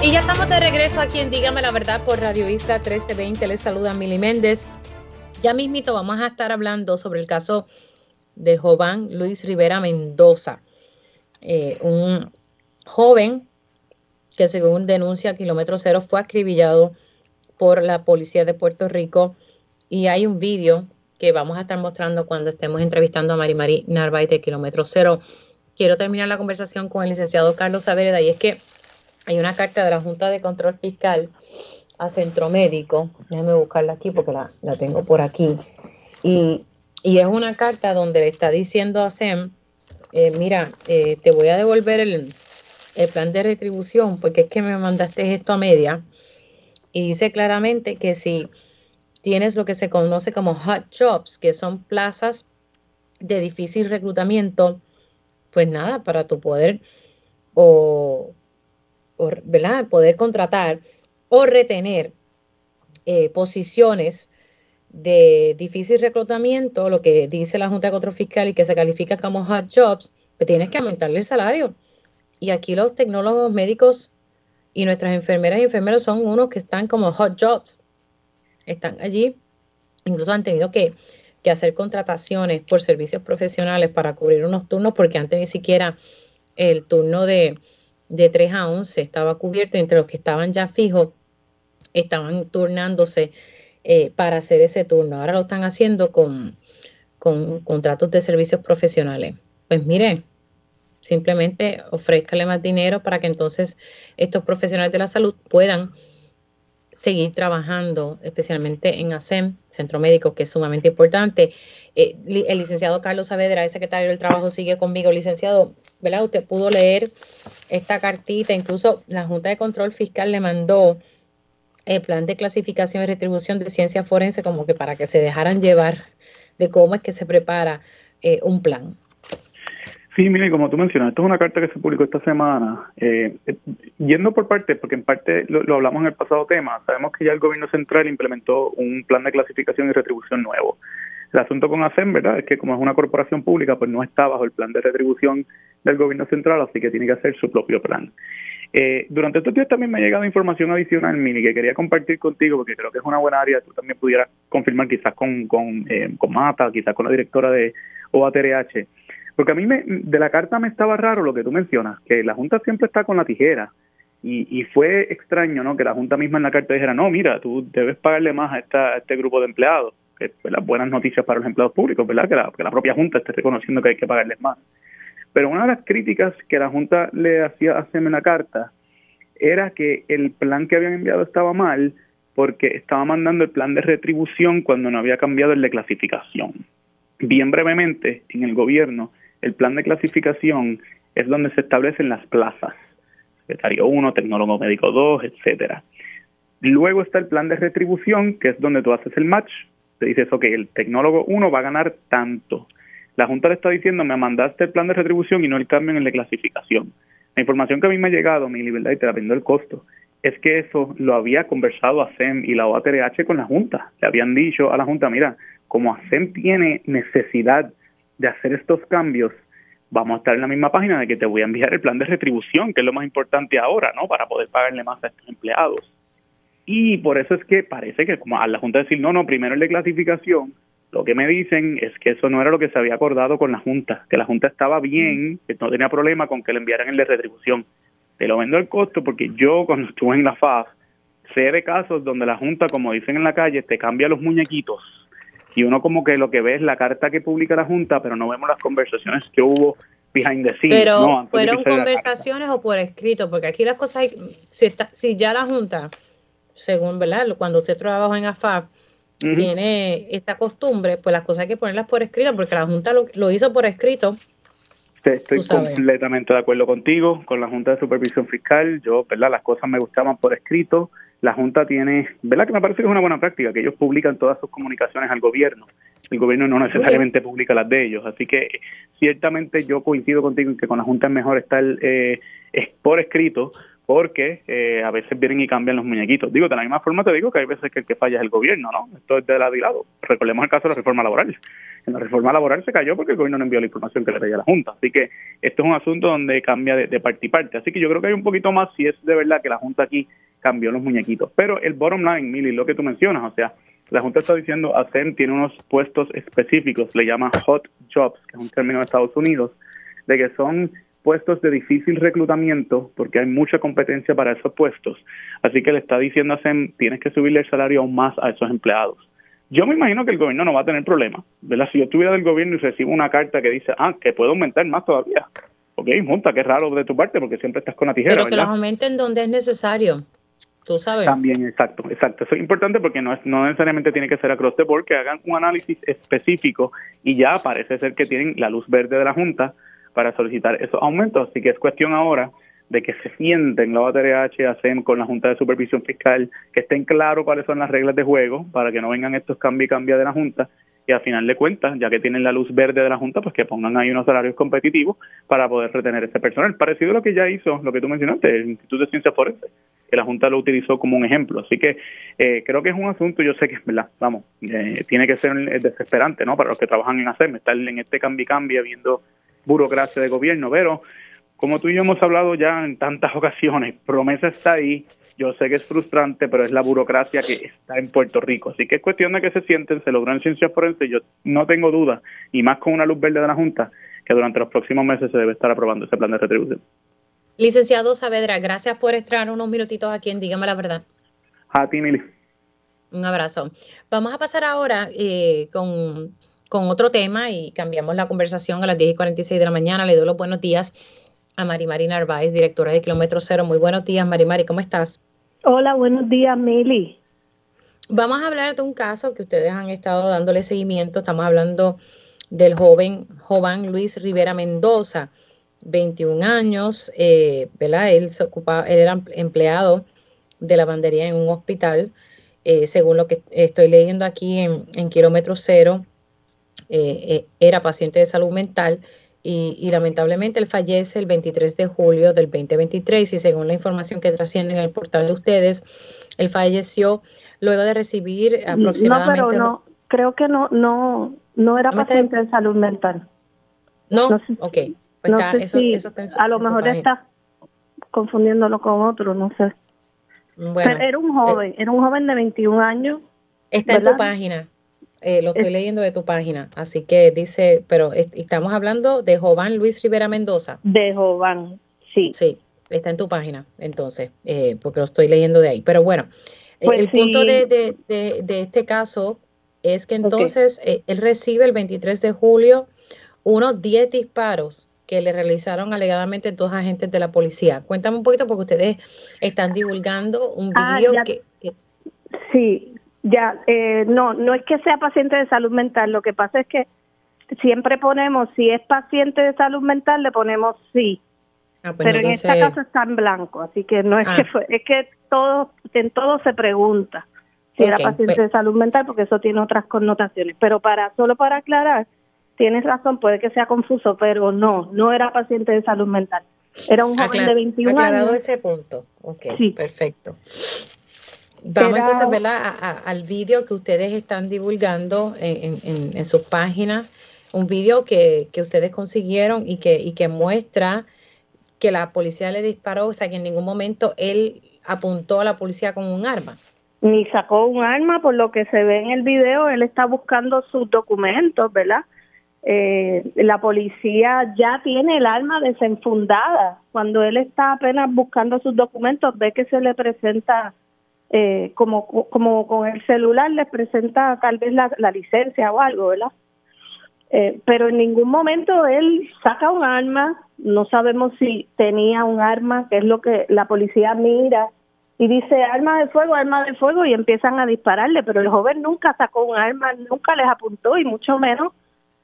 Y ya estamos de regreso aquí en Dígame la verdad por Radio Isla 1320. Les saluda Mili Méndez. Ya mismito vamos a estar hablando sobre el caso de Jován Luis Rivera Mendoza, eh, un joven que según denuncia Kilómetro Cero fue acribillado por la policía de Puerto Rico y hay un vídeo que vamos a estar mostrando cuando estemos entrevistando a Mari Mari Narváez de Kilómetro Cero. Quiero terminar la conversación con el licenciado Carlos Savereda y es que hay una carta de la Junta de Control Fiscal a Centro Médico, déjame buscarla aquí porque la, tengo por aquí, y, es una carta donde le está diciendo a SEM, eh, mira, eh, te voy a devolver el, el plan de retribución, porque es que me mandaste esto a media, y dice claramente que si tienes lo que se conoce como hot jobs, que son plazas de difícil reclutamiento, pues nada, para tu poder o, ¿verdad? poder contratar o retener eh, posiciones de difícil reclutamiento, lo que dice la Junta de Control Fiscal y que se califica como hot jobs, pues tienes que aumentarle el salario. Y aquí los tecnólogos médicos y nuestras enfermeras y enfermeros son unos que están como hot jobs. Están allí, incluso han tenido que, hacer contrataciones por servicios profesionales para cubrir unos turnos porque antes ni siquiera el turno de, de 3 a 11 estaba cubierto, entre los que estaban ya fijos, estaban turnándose eh, para hacer ese turno. Ahora lo están haciendo con, con contratos de servicios profesionales. Pues mire, Simplemente ofrézcale más dinero para que entonces estos profesionales de la salud puedan seguir trabajando, especialmente en ASEM, Centro Médico, que es sumamente importante. Eh, el licenciado Carlos Saavedra, el secretario del Trabajo, sigue conmigo. Licenciado, ¿verdad? Usted pudo leer esta cartita, incluso la Junta de Control Fiscal le mandó el plan de clasificación y retribución de ciencia forense como que para que se dejaran llevar de cómo es que se prepara eh, un plan. Sí, mire, como tú mencionas, esto es una carta que se publicó esta semana. Eh, eh, yendo por parte, porque en parte lo, hablamos en el pasado tema, sabemos que ya el gobierno central implementó un plan de clasificación y retribución nuevo. El asunto con ASEM, ¿verdad?, es que como es una corporación pública, pues no está bajo el plan de retribución del gobierno central, así que tiene que hacer su propio plan. Eh, durante estos días también me ha llegado información adicional, Mini, que quería compartir contigo, porque creo que es una buena área, tú también pudieras confirmar quizás con, con, con Mata, quizás con la directora de OATRH porque a mí me, de la carta me estaba raro lo que tú mencionas, que la Junta siempre está con la tijera. Y, fue extraño, ¿no? Que la Junta misma en la carta dijera, no, mira, tú debes pagarle más a, esta, este grupo de empleados. Pues, las buenas noticias para los empleados públicos, ¿verdad? Que la, propia Junta esté reconociendo que hay que pagarles más. Pero una de las críticas que la Junta le hacía hacerme en carta era que el plan que habían enviado estaba mal porque estaba mandando el plan de retribución cuando no había cambiado el de clasificación. Bien brevemente, en el gobierno el plan de clasificación es donde se establecen las plazas, secretario 1, tecnólogo médico 2, etcétera. Luego está el plan de retribución, que es donde tú haces el match. Te dices, ok, el tecnólogo 1 va a ganar tanto. La Junta le está diciendo, me mandaste el plan de retribución y no el cambio en el de clasificación. La información que a mí me ha llegado, mi libertad, y te la vendo el costo, es que eso lo había conversado ASEM y la OATRH con la Junta. Le habían dicho a la Junta, mira, como ASEM tiene necesidad de hacer estos cambios, vamos a estar en la misma página de que te voy a enviar el plan de retribución, que es lo más importante ahora, ¿no? Para poder pagarle más a estos empleados. Y por eso es que parece que como a la Junta decir, no, no, primero el de clasificación, lo que me dicen es que eso no era lo que se había acordado con la Junta, que la Junta estaba bien, que no tenía problema con que le enviaran el de retribución. Te lo vendo el costo porque yo cuando estuve en la FAF sé de casos donde la Junta, como dicen en la calle, te cambia los muñequitos y uno como que lo que ve es la carta que publica la Junta, pero no vemos las conversaciones que hubo behind the scenes. Pero fueron conversaciones o por escrito, porque aquí las cosas, si, está, si ya la Junta, según, ¿verdad? Cuando usted trabaja en AFAP, tiene esta costumbre, pues las cosas hay que ponerlas por escrito, porque la Junta lo, hizo por escrito. Estoy completamente de acuerdo contigo, con la Junta de Supervisión Fiscal. Yo, ¿verdad? Las cosas me gustaban por escrito la Junta tiene, ¿verdad? Que me parece que es una buena práctica, que ellos publican todas sus comunicaciones al gobierno. El gobierno no necesariamente publica las de ellos. Así que ciertamente yo coincido contigo en que con la Junta es mejor estar eh, por escrito, porque eh, a veces vienen y cambian los muñequitos. Digo, de la misma forma te digo que hay veces que el que falla es el gobierno, ¿no? Esto es de lado y lado. Recordemos el caso de la reforma laboral. En la reforma laboral se cayó porque el gobierno no envió la información que le pedía la Junta. Así que esto es un asunto donde cambia de, de parte y parte. Así que yo creo que hay un poquito más si es de verdad que la Junta aquí cambió los muñequitos. Pero el bottom line, Mili, lo que tú mencionas, o sea, la Junta está diciendo, ASEM tiene unos puestos específicos, le llama hot jobs, que es un término de Estados Unidos, de que son puestos de difícil reclutamiento porque hay mucha competencia para esos puestos. Así que le está diciendo a ASEM, tienes que subirle el salario aún más a esos empleados. Yo me imagino que el gobierno no va a tener problema, ¿verdad? Si yo estuviera del gobierno y recibo una carta que dice, ah, que puedo aumentar más todavía. Ok, monta, qué raro de tu parte porque siempre estás con la tijera. Pero que los aumenten donde es necesario. Tú sabes. También, exacto, exacto. Eso es importante porque no, es, no necesariamente tiene que ser across the board, que hagan un análisis específico y ya parece ser que tienen la luz verde de la Junta para solicitar esos aumentos. Así que es cuestión ahora de que se sienten la OTRH, hacen con la Junta de Supervisión Fiscal, que estén claros cuáles son las reglas de juego para que no vengan estos cambios y cambios de la Junta y al final de cuentas, ya que tienen la luz verde de la Junta, pues que pongan ahí unos salarios competitivos para poder retener ese personal. Parecido a lo que ya hizo, lo que tú mencionaste, el Instituto de Ciencias Forenses, que la Junta lo utilizó como un ejemplo. Así que eh, creo que es un asunto, yo sé que es verdad, vamos, eh, tiene que ser desesperante, ¿no? Para los que trabajan en hacerme, estar en este cambio y cambio, viendo burocracia de gobierno, pero como tú y yo hemos hablado ya en tantas ocasiones, promesa está ahí, yo sé que es frustrante, pero es la burocracia que está en Puerto Rico. Así que es cuestión de que se sienten, se logró en ciencias forenses, yo no tengo duda, y más con una luz verde de la Junta, que durante los próximos meses se debe estar aprobando ese plan de retribución. Licenciado Saavedra, gracias por estar unos minutitos aquí en Dígame la Verdad. A ti, Mili. Un abrazo. Vamos a pasar ahora eh, con, con otro tema y cambiamos la conversación a las 10 y 46 de la mañana. Le doy los buenos días a Marimari Narváez, directora de Kilómetro Cero. Muy buenos días, Marimari, ¿cómo estás? Hola, buenos días, Mili. Vamos a hablar de un caso que ustedes han estado dándole seguimiento. Estamos hablando del joven Jovan Luis Rivera Mendoza, 21 años, eh, ¿verdad? Él se ocupaba, él era empleado de lavandería en un hospital, eh, según lo que estoy leyendo aquí en, Kilómetro Cero, eh, era paciente de salud mental y, lamentablemente él fallece el 23 de julio del 2023 y según la información que trasciende en el portal de ustedes, él falleció luego de recibir aproximadamente... No, pero no, creo que no, no, no era paciente de salud mental. No, ok. Pues eso, a lo mejor está confundiéndolo con otro, no sé. Bueno, era un joven, era un joven de 21 años. Está en tu página. Eh, lo estoy leyendo de tu página, así que dice, pero estamos hablando de Jován Luis Rivera Mendoza. De Jován, sí. Sí, está en tu página, entonces, eh, porque lo estoy leyendo de ahí. Pero bueno, eh, pues el punto de, de, de, este caso es que entonces él recibe el 23 de julio unos 10 disparos que le realizaron alegadamente dos agentes de la policía. Cuéntame un poquito porque ustedes están divulgando un ah, video que, que... Sí, ya, eh, no, no es que sea paciente de salud mental, lo que pasa es que siempre ponemos, si es paciente de salud mental, le ponemos sí. Ah, pues pero en este caso está en blanco, así que no es que ah. fue, es que todo, en todo se pregunta si era paciente pues de salud mental, porque eso tiene otras connotaciones. Pero para, solo para aclarar, tienes razón, puede que sea confuso, pero no, no era paciente de salud mental. Era un joven de 21 aclarado años. ese punto. Ok, Sí. perfecto. Vamos entonces ¿verdad? A- a- al vídeo que ustedes están divulgando en, en- en- en sus páginas, un vídeo que, que ustedes consiguieron y que, y que muestra que la policía le disparó, o sea que en ningún momento él apuntó a la policía con un arma. Ni sacó un arma, por lo que se ve en el video, él está buscando sus documentos, ¿verdad? Eh, la policía ya tiene el arma desenfundada. Cuando él está apenas buscando sus documentos, ve que se le presenta, eh, como, como con el celular, le presenta tal vez la, la licencia o algo, ¿verdad? Eh, pero en ningún momento él saca un arma, no sabemos si tenía un arma, que es lo que la policía mira, y dice arma de fuego, arma de fuego, y empiezan a dispararle, pero el joven nunca sacó un arma, nunca les apuntó y mucho menos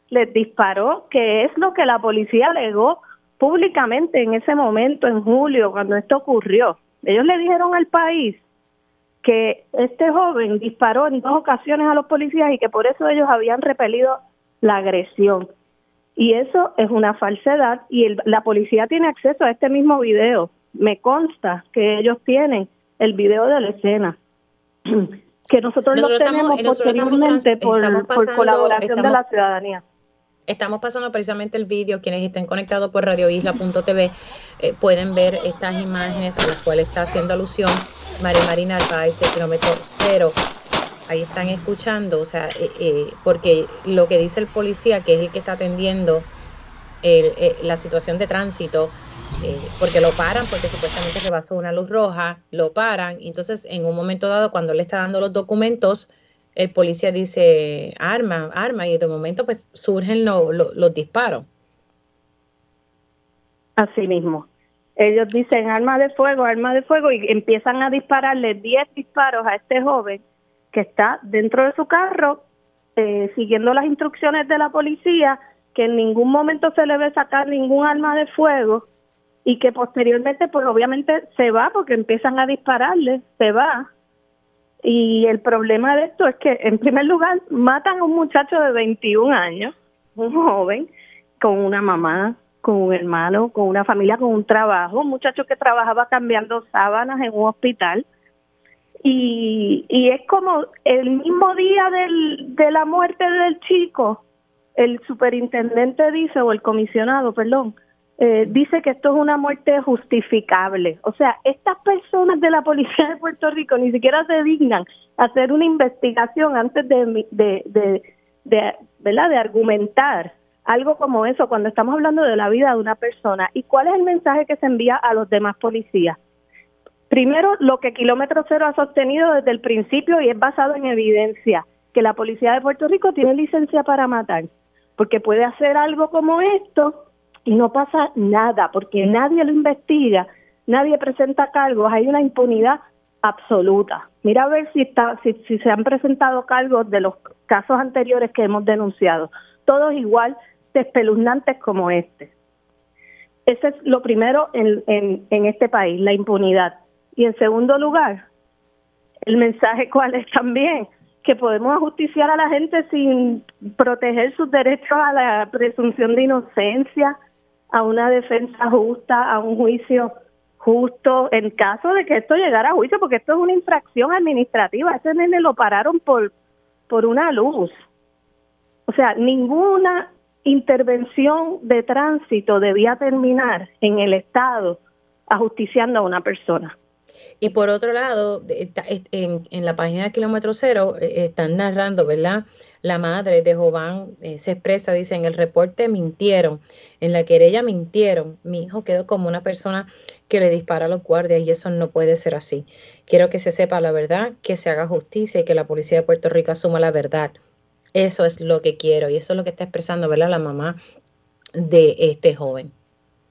les disparó, que es lo que la policía alegó públicamente en ese momento, en julio, cuando esto ocurrió. Ellos le dijeron al país que este joven disparó en dos ocasiones a los policías y que por eso ellos habían repelido la agresión. Y eso es una falsedad y el- la policía tiene acceso a este mismo video. Me consta que ellos tienen el video de la escena. que nosotros, Nosotros lo tenemos estamos posteriormente por, estamos por colaboración de la ciudadanía. Estamos pasando precisamente el vídeo, quienes estén conectados por radioisla.tv eh, pueden ver estas imágenes a las cuales está haciendo alusión María Marina Narváez de kilómetro cero. Ahí están escuchando, o sea, eh, eh, porque lo que dice el policía, que es el que está atendiendo eh, la situación de tránsito, eh, porque lo paran, porque supuestamente se pasó una luz roja, lo paran, entonces en un momento dado, cuando le está dando los documentos, el policía dice arma, arma, y de momento pues surgen lo- lo- los disparos. Así mismo. Ellos dicen arma de fuego, arma de fuego y empiezan a dispararle 10 disparos a este joven que está dentro de su carro eh, siguiendo las instrucciones de la policía, que en ningún momento se le ve sacar ningún arma de fuego y que posteriormente pues obviamente se va porque empiezan a dispararle, se va. Y el problema de esto es que en primer lugar matan a un muchacho de 21 años, un joven, con una mamá, con un hermano, con una familia, con un trabajo, un muchacho que trabajaba cambiando sábanas en un hospital. Y, y es como el mismo día del, de la muerte del chico, el superintendente dice, o el comisionado, perdón, eh, dice que esto es una muerte justificable. O sea, estas personas de la Policía de Puerto Rico ni siquiera se dignan hacer una investigación antes de, de, de, de, ¿verdad? de argumentar algo como eso cuando estamos hablando de la vida de una persona. ¿Y cuál es el mensaje que se envía a los demás policías? Primero, lo que Kilómetro Cero ha sostenido desde el principio y es basado en evidencia, que la Policía de Puerto Rico tiene licencia para matar, porque puede hacer algo como esto y no pasa nada, porque nadie lo investiga, nadie presenta cargos, hay una impunidad absoluta. Mira a ver si, está, si, si se han presentado cargos de los casos anteriores que hemos denunciado, todos igual espeluznantes como este. Ese es lo primero en, en, en este país, la impunidad. Y en segundo lugar, el mensaje cuál es también, que podemos ajusticiar a la gente sin proteger sus derechos a la presunción de inocencia, a una defensa justa, a un juicio justo, en caso de que esto llegara a juicio, porque esto es una infracción administrativa, ese nene lo pararon por, por una luz. O sea, ninguna intervención de tránsito debía terminar en el Estado ajusticiando a una persona. Y por otro lado, en, en la página de Kilómetro Cero eh, están narrando, ¿verdad? La madre de Jován eh, se expresa, dice, en el reporte mintieron, en la querella mintieron, mi hijo quedó como una persona que le dispara a los guardias y eso no puede ser así. Quiero que se sepa la verdad, que se haga justicia y que la policía de Puerto Rico asuma la verdad. Eso es lo que quiero y eso es lo que está expresando, ¿verdad? La mamá de este joven.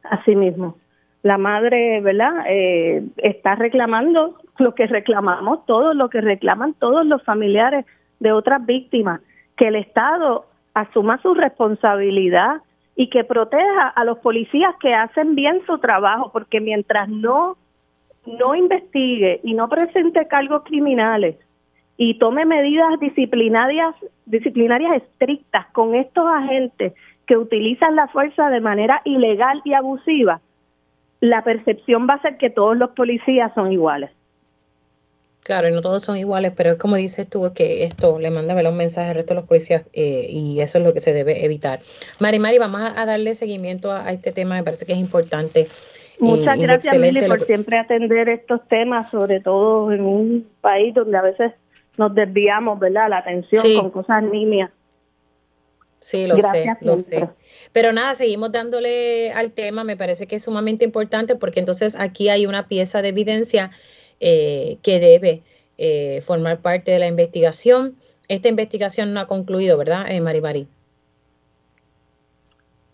Así mismo la madre, ¿verdad? Eh, está reclamando lo que reclamamos todos, lo que reclaman todos los familiares de otras víctimas, que el Estado asuma su responsabilidad y que proteja a los policías que hacen bien su trabajo, porque mientras no no investigue y no presente cargos criminales y tome medidas disciplinarias disciplinarias estrictas con estos agentes que utilizan la fuerza de manera ilegal y abusiva, la percepción va a ser que todos los policías son iguales. Claro, y no todos son iguales, pero es como dices tú, que esto le manda un mensaje al resto de los policías eh, y eso es lo que se debe evitar. Mari, Mari, vamos a, darle seguimiento a, este tema, me parece que es importante. Muchas gracias, Mili, por siempre atender estos temas, sobre todo en un país donde a veces nos desviamos, ¿verdad?, la atención con cosas nimias. Sí, lo sé, lo sé. Pero nada, seguimos dándole al tema, me parece que es sumamente importante porque entonces aquí hay una pieza de evidencia eh, que debe eh, formar parte de la investigación. Esta investigación no ha concluido, ¿verdad, eh, Mari Mari?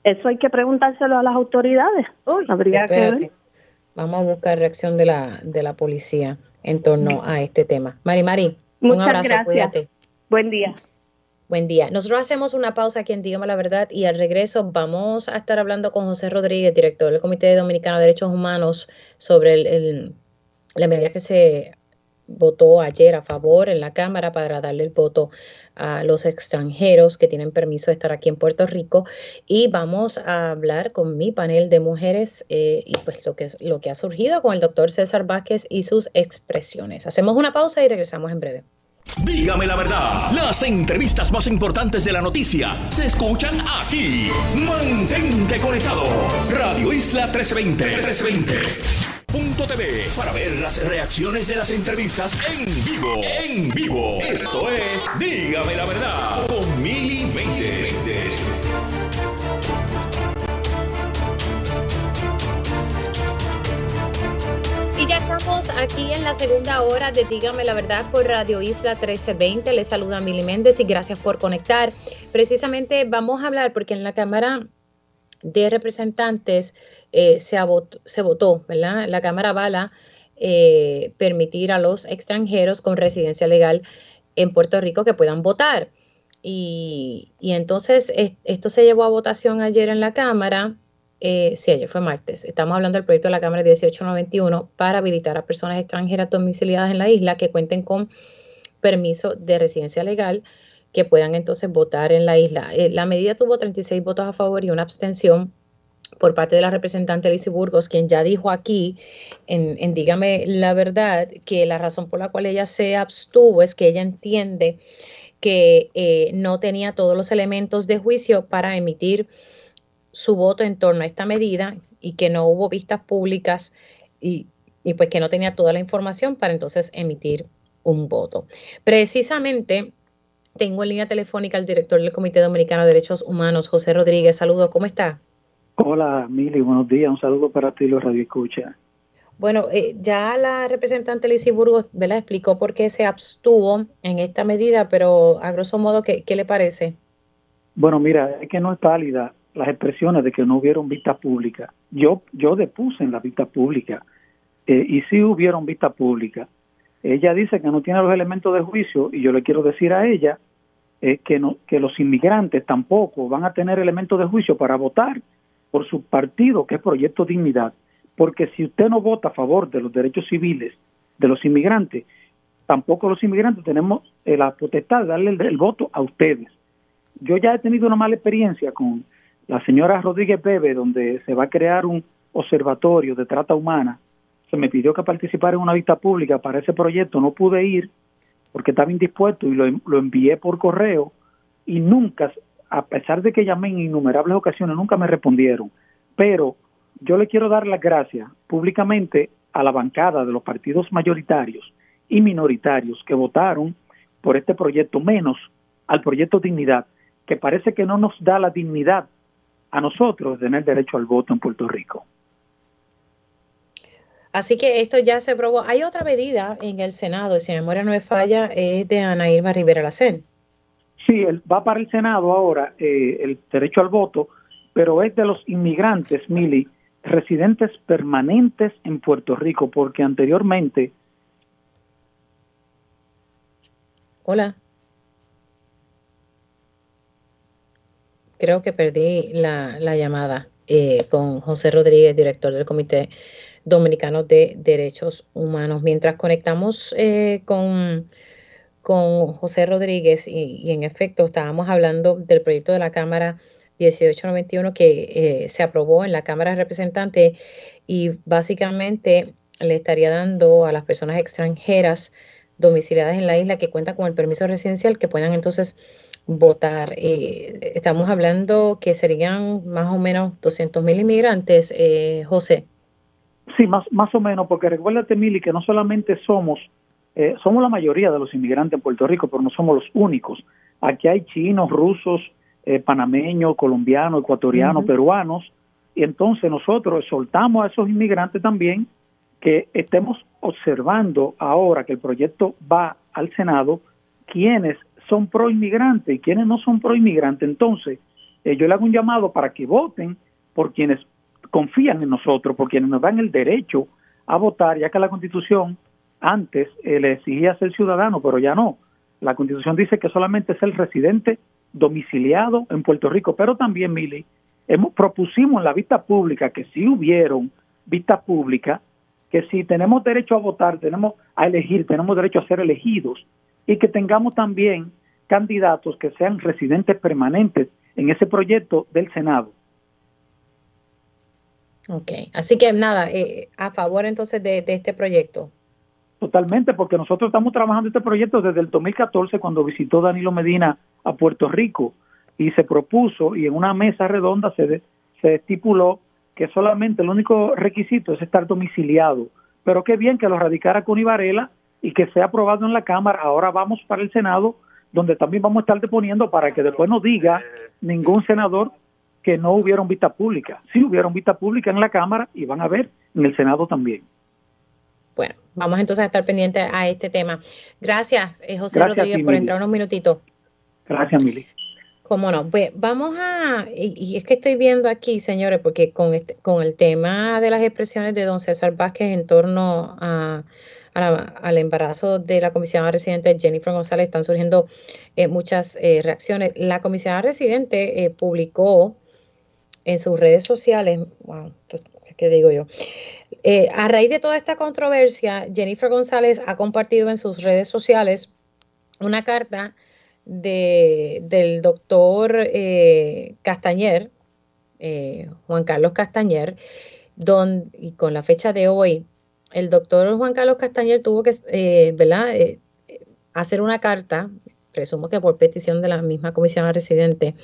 Eso hay que preguntárselo a las autoridades. Habría que Vamos a buscar reacción de la, de la policía en torno a este tema. Mari Mari, un abrazo, gracias. Buen día. Buen día. Nosotros hacemos una pausa aquí en Dígame la Verdad y al regreso vamos a estar hablando con José Rodríguez, director del Comité Dominicano de Derechos Humanos, sobre la medida que se votó ayer a favor en la Cámara para darle el voto a los extranjeros que tienen permiso de estar aquí en Puerto Rico y vamos a hablar con mi panel de mujeres eh, y pues lo que, lo que ha surgido con el doctor César Vázquez y sus expresiones. Hacemos una pausa y regresamos en breve. Dígame la verdad, las entrevistas más importantes de la noticia se escuchan aquí. Mantente conectado. Radio Isla 1320. 1320. Punto TV para ver las reacciones de las entrevistas en vivo. En vivo. Esto es Dígame la verdad ya estamos aquí en la segunda hora de Dígame la Verdad por Radio Isla 1320. Les saluda Mili Méndez y gracias por conectar. Precisamente vamos a hablar porque en la Cámara de Representantes eh, se, se, votó, ¿verdad? La Cámara Bala eh, permitir a los extranjeros con residencia legal en Puerto Rico que puedan votar. Y, y entonces esto se llevó a votación ayer en la Cámara eh, sí, ayer fue martes. Estamos hablando del proyecto de la Cámara 1891 para habilitar a personas extranjeras domiciliadas en la isla que cuenten con permiso de residencia legal que puedan entonces votar en la isla. Eh, la medida tuvo 36 votos a favor y una abstención por parte de la representante Lizy Burgos, quien ya dijo aquí, en, Dígame la verdad, que la razón por la cual ella se abstuvo es que ella entiende que eh, no tenía todos los elementos de juicio para emitir su voto en torno a esta medida y que no hubo vistas públicas y, pues que no tenía toda la información para entonces emitir un voto. Precisamente tengo en línea telefónica al director del Comité Dominicano de Derechos Humanos, José Rodríguez. Saludos, ¿cómo está? Hola, Mili, buenos días. Un saludo para ti, los Radio Escucha. Bueno, eh, ya la representante Lizy Burgos ¿verdad? explicó por qué se abstuvo en esta medida, pero a grosso modo, ¿qué, qué le parece? Bueno, mira, es que no es válida las expresiones de que no hubieron vista pública. Yo, yo depuse en la vista pública eh, y sí hubieron vista pública. Ella dice que no tiene los elementos de juicio y yo le quiero decir a ella eh, que, no, que los inmigrantes tampoco van a tener elementos de juicio para votar por su partido, que es Proyecto Dignidad. Porque si usted no vota a favor de los derechos civiles de los inmigrantes, tampoco los inmigrantes tenemos eh, la potestad de darle el voto a ustedes. Yo ya he tenido una mala experiencia con la señora Rodríguez Bebe, donde se va a crear un observatorio de trata humana, se me pidió que participara en una vista pública para ese proyecto, no pude ir porque estaba indispuesto y lo, lo envié por correo y nunca, a pesar de que llamé en innumerables ocasiones, nunca me respondieron. Pero yo le quiero dar las gracias públicamente a la bancada de los partidos mayoritarios y minoritarios que votaron por este proyecto, menos al proyecto Dignidad, que parece que no nos da la dignidad a nosotros tener derecho al voto en Puerto Rico. Así que esto ya se probó. Hay otra medida en el Senado, si mi memoria no me falla, es de Ana Irma Rivera Lacén. Sí, va para el Senado ahora eh, el derecho al voto, pero es de los inmigrantes, Mili, residentes permanentes en Puerto Rico, porque anteriormente... Hola. Creo que perdí la, llamada eh, con José Rodríguez, director del Comité Dominicano de Derechos Humanos. Mientras conectamos eh, con, con José Rodríguez y, en efecto estábamos hablando del proyecto de la Cámara 1891 que se aprobó en la Cámara de Representantes y básicamente le estaría dando a las personas extranjeras domiciliadas en la isla que cuentan con el permiso residencial que puedan entonces votar. Eh, estamos hablando que serían más o menos 200 mil inmigrantes, eh, José. Sí, más, más o menos, porque recuérdate, Mili, que no solamente somos, eh, somos la mayoría de los inmigrantes en Puerto Rico, pero no somos los únicos. Aquí hay chinos, rusos, panameños, colombianos, ecuatorianos, peruanos, y entonces nosotros soltamos a esos inmigrantes también que estemos observando ahora que el proyecto va al Senado, quienes son pro inmigrantes y quienes no son pro inmigrantes. Entonces, eh, yo le hago un llamado para que voten por quienes confían en nosotros, por quienes nos dan el derecho a votar, ya que la Constitución antes eh, le exigía ser ciudadano, pero ya no. La Constitución dice que solamente es el residente domiciliado en Puerto Rico, pero también, Mili, hemos, propusimos en la vista pública que si hubieron vista pública que si tenemos derecho a votar, tenemos a elegir, tenemos derecho a ser elegidos y que tengamos también candidatos que sean residentes permanentes en ese proyecto del Senado. Ok, así que nada, eh, a favor entonces de, este proyecto. Totalmente, porque nosotros estamos trabajando este proyecto desde el 2014 cuando visitó Danilo Medina a Puerto Rico y se propuso y en una mesa redonda se, se estipuló que solamente el único requisito es estar domiciliado. Pero qué bien que lo radicara con Varela y que sea aprobado en la Cámara. Ahora vamos para el Senado, donde también vamos a estar deponiendo para que después no diga ningún senador que no hubieron vista pública. Sí hubieron vista pública en la Cámara y van a ver en el Senado también. Bueno, vamos entonces a estar pendientes a este tema. Gracias, eh, José Rodríguez, por entrar unos minutitos. Gracias, Mili. Cómo no. Pues vamos a, y, es que estoy viendo aquí, señores, porque con, este, con el tema de las expresiones de don César Vázquez en torno a, al embarazo de la comisionada residente Jennifer González están surgiendo eh, muchas eh, reacciones. La comisionada residente eh, publicó en sus redes sociales, wow, ¿qué digo yo? a raíz de toda esta controversia, Jennifer González ha compartido en sus redes sociales una carta de, del doctor Castañer, Juan Carlos Castañer, y con la fecha de hoy, el doctor Juan Carlos Castañer tuvo que eh, ¿verdad? hacer una carta, presumo que por petición de la misma comisión residente,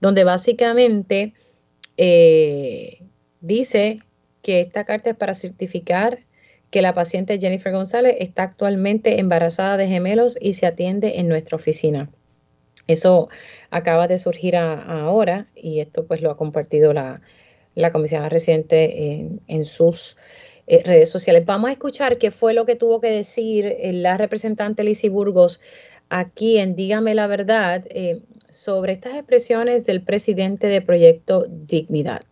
donde básicamente dice que esta carta es para certificar que la paciente Jennifer González está actualmente embarazada de gemelos y se atiende en nuestra oficina. Eso acaba de surgir ahora y esto pues lo ha compartido la, la comisionada residente en, sus eh, redes sociales. Vamos a escuchar qué fue lo que tuvo que decir eh, la representante Lizy Burgos aquí en Dígame la Verdad eh, sobre estas expresiones del presidente de Proyecto Dignidad.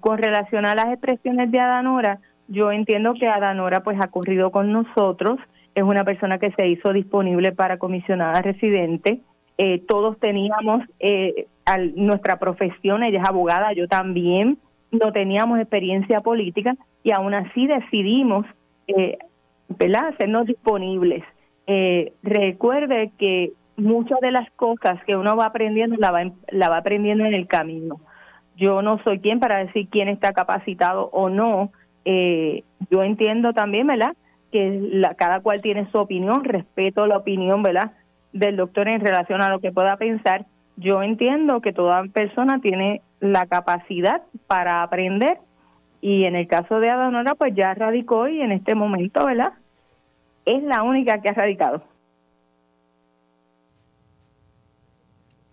con relación a las expresiones de Adanora, yo entiendo que Adanora pues ha corrido con nosotros, es una persona que se hizo disponible para comisionada residente todos teníamos eh, nuestra profesión, ella es abogada, yo también, no teníamos experiencia política y aún así decidimos eh, hacernos disponibles. Eh, recuerde que muchas de las cosas que uno va aprendiendo la va, la va aprendiendo en el camino. Yo no soy quien para decir quién está capacitado o no. yo entiendo también, ¿verdad? Que la, cada cual tiene su opinión, respeto la opinión, ¿verdad? del doctor en relación a lo que pueda pensar. Yo entiendo que toda persona tiene la capacidad para aprender y en el caso de Adonora pues ya radicó y en este momento, ¿verdad? Es la única que ha radicado.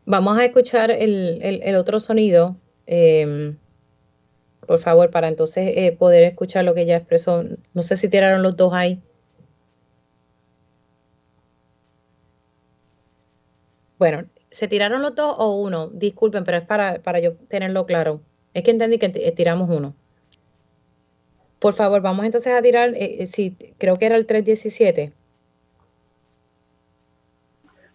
Vamos a escuchar el, el, otro sonido, em, por favor, para entonces eh, poder escuchar lo que ella expresó. No sé si tiraron los dos ahí. Bueno, ¿se tiraron los dos o uno? Disculpen, pero es para, para yo tenerlo claro. Es que entendí que tiramos uno. Por favor, vamos entonces a tirar, eh, eh, sí, creo que era el 317.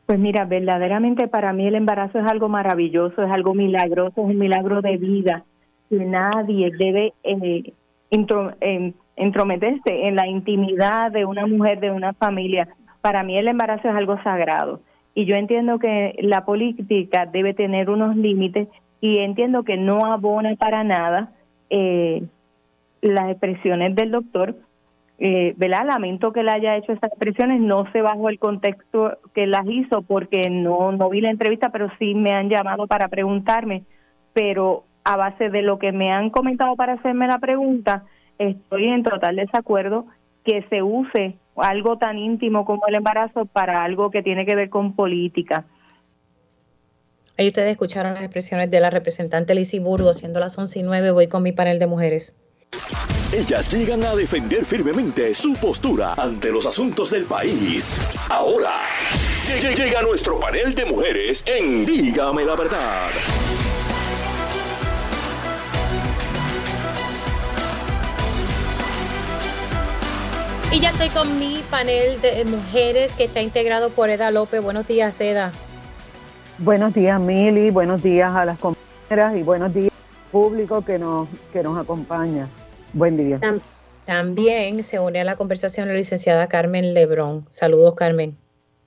Pues mira, verdaderamente para mí el embarazo es algo maravilloso, es algo milagroso, es un milagro de vida. Y nadie debe eh, entrometerse en la intimidad de una mujer, de una familia. Para mí el embarazo es algo sagrado y yo entiendo que la política debe tener unos límites y entiendo que no abona para nada eh, las expresiones del doctor. Eh, ¿verdad? Lamento que le haya hecho estas expresiones, no sé bajo el contexto que las hizo porque no, no vi la entrevista, pero sí me han llamado para preguntarme, pero a base de lo que me han comentado para hacerme la pregunta, estoy en total desacuerdo que se use algo tan íntimo como el embarazo para algo que tiene que ver con política. Ahí ustedes escucharon las expresiones de la representante Lizy Burgo, siendo las 11 y 9, voy con mi panel de mujeres. Ellas llegan a defender firmemente su postura ante los asuntos del país. Ahora, llega nuestro panel de mujeres en Dígame la verdad. Y ya estoy con mi panel de mujeres que está integrado por Eda López. Buenos días, Eda. Buenos días, Mili. Buenos días a las compañeras y buenos días al público que nos, que nos acompaña. Buen día. También se une a la conversación la licenciada Carmen Lebrón. Saludos, Carmen.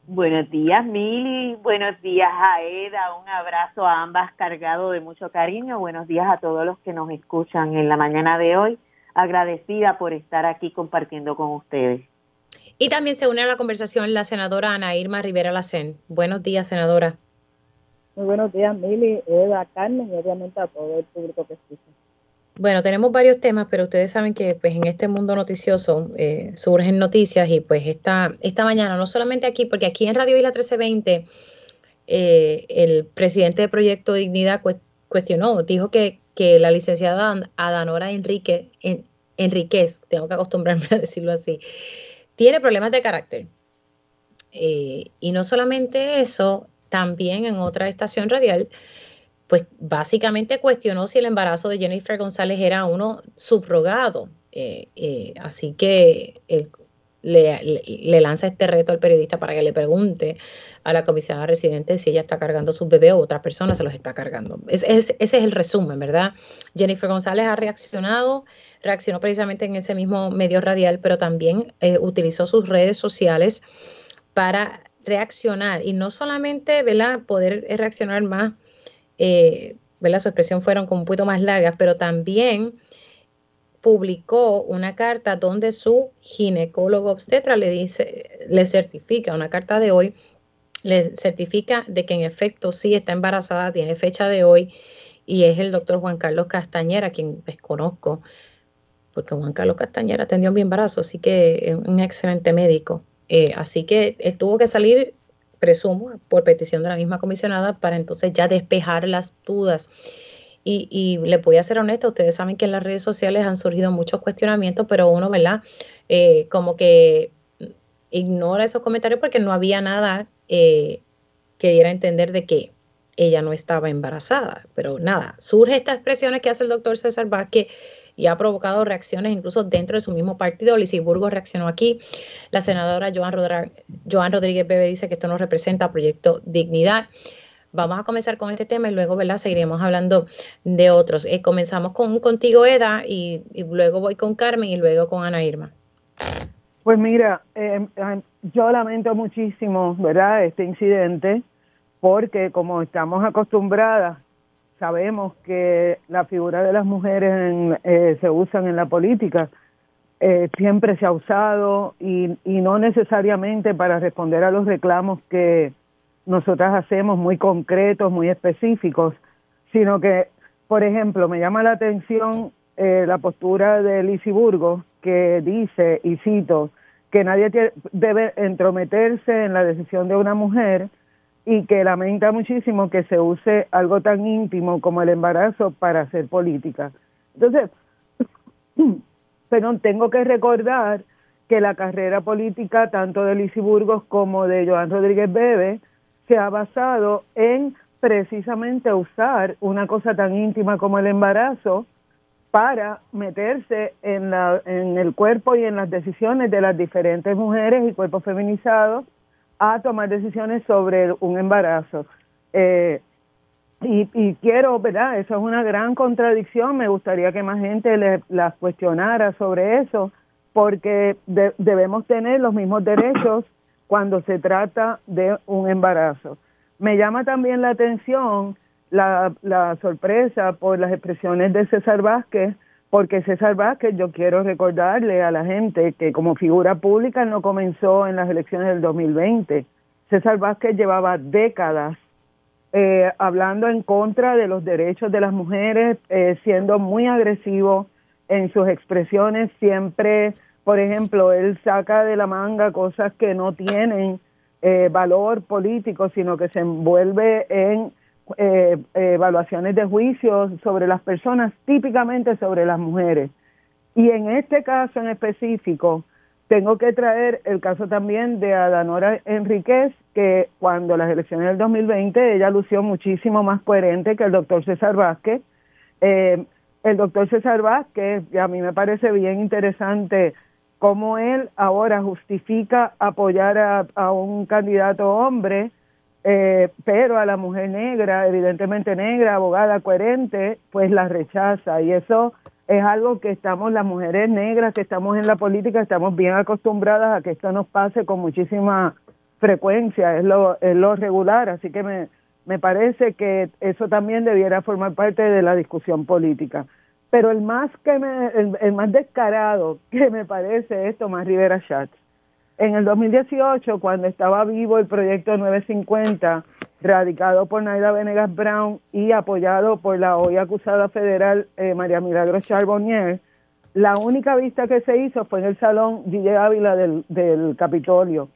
Buenos días, Mili. Buenos días a Eda. Un abrazo a ambas cargado de mucho cariño. Buenos días a todos los que nos escuchan en la mañana de hoy agradecida por estar aquí compartiendo con ustedes. Y también se une a la conversación la senadora Ana Irma Rivera Lacén. Buenos días, senadora. Muy buenos días, Mili, Eva, Carmen y obviamente a todo el público que escucha. Bueno, tenemos varios temas, pero ustedes saben que pues en este mundo noticioso eh, surgen noticias y pues esta, esta mañana, no solamente aquí, porque aquí en Radio Isla 1320, eh, el presidente de Proyecto Dignidad cuestionó, dijo que que la licenciada Adanora Enrique, en, Enríquez, tengo que acostumbrarme a decirlo así, tiene problemas de carácter. Eh, y no solamente eso, también en otra estación radial, pues básicamente cuestionó si el embarazo de Jennifer González era uno subrogado. Eh, eh, así que el le, lanza este reto al periodista para que le pregunte a la comisionada residente si ella está cargando su bebé o otra persona se los está cargando. ese es el resumen, ¿verdad? Jennifer González ha reaccionado, reaccionó precisamente en ese mismo medio radial, pero también eh, utilizó sus redes sociales para reaccionar y no solamente, ¿verdad? Poder reaccionar más, eh, ¿verdad? Su expresión fueron como un poquito más largas, pero también publicó una carta donde su ginecólogo obstetra le dice, le certifica, una carta de hoy, le certifica de que en efecto sí está embarazada, tiene fecha de hoy, y es el doctor Juan Carlos Castañera, quien desconozco, porque Juan Carlos Castañera atendió mi embarazo, así que es un excelente médico. Eh, así que él tuvo que salir, presumo, por petición de la misma comisionada, para entonces ya despejar las dudas. Y, le voy a ser honesta, ustedes saben que en las redes sociales han surgido muchos cuestionamientos, pero uno, ¿verdad? Eh, como que ignora esos comentarios porque no había nada eh, que diera a entender de que ella no estaba embarazada. Pero nada, surge estas expresiones que hace el doctor César Vázquez y ha provocado reacciones incluso dentro de su mismo partido. Lisiburgo reaccionó aquí. La senadora Joan Rodríguez Bebe dice que esto no representa Proyecto Dignidad. Vamos a comenzar con este tema y luego, ¿verdad? Seguiremos hablando de otros. Eh, comenzamos con contigo, Eda, y, luego voy con Carmen y luego con Ana Irma. Pues mira, eh, eh, yo lamento muchísimo, ¿verdad? Este incidente, porque como estamos acostumbradas, sabemos que la figura de las mujeres se usan en la política. siempre se ha usado y, y no necesariamente para responder a los reclamos que, nosotras hacemos muy concretos, muy específicos, sino que, por ejemplo, me llama la atención eh, la postura de Lizy Burgos, que dice, y cito, que nadie debe entrometerse en la decisión de una mujer y que lamenta muchísimo que se use algo tan íntimo como el embarazo para hacer política. Entonces, pero tengo que recordar que la carrera política tanto de Lizy Burgos como de Joan Rodríguez Bebe se ha basado en precisamente usar una cosa tan íntima como el embarazo para meterse en, la, en el cuerpo y en las decisiones de las diferentes mujeres y cuerpos feminizados a tomar decisiones sobre un embarazo. Eh, y, quiero, ¿verdad? Eso es una gran contradicción. Me gustaría que más gente le, las cuestionara sobre eso, porque debemos tener los mismos derechos cuando se trata de un embarazo. Me llama también la atención la, sorpresa por las expresiones de César Vázquez, porque César Vázquez, yo quiero recordarle a la gente que como figura pública no comenzó en las elecciones del 2020. César Vázquez llevaba décadas eh, hablando en contra de los derechos de las mujeres, eh, siendo muy agresivo en sus expresiones, siempre, por ejemplo, él saca de la manga cosas que no tienen eh, valor político, sino que se envuelve en eh, evaluaciones de juicios sobre las personas, típicamente sobre las mujeres. Y en este caso en específico, tengo que traer el caso también de Adanora Enríquez, que cuando las elecciones del 2020 ella lució muchísimo más coherente que el doctor César Vázquez. Eh, el doctor César Vázquez, y a mí me parece bien interesante cómo él ahora justifica apoyar a, un candidato hombre, eh, pero a la mujer negra, evidentemente negra, abogada coherente, pues la rechaza. Y eso es algo que estamos, las mujeres negras que estamos en la política, estamos bien acostumbradas a que esto nos pase con muchísima frecuencia, es lo, es lo regular, así que me, me parece que eso también debiera formar parte de la discusión política. Pero el más que me, el, más descarado que me parece es Tomás Rivera Schatz. En el 2018, cuando estaba vivo el proyecto 950, radicado por Naida Venegas Brown y apoyado por la hoy acusada federal eh, María Milagros Charbonnier, la única vista que se hizo fue en el salón Gille Ávila del, del Capitolio.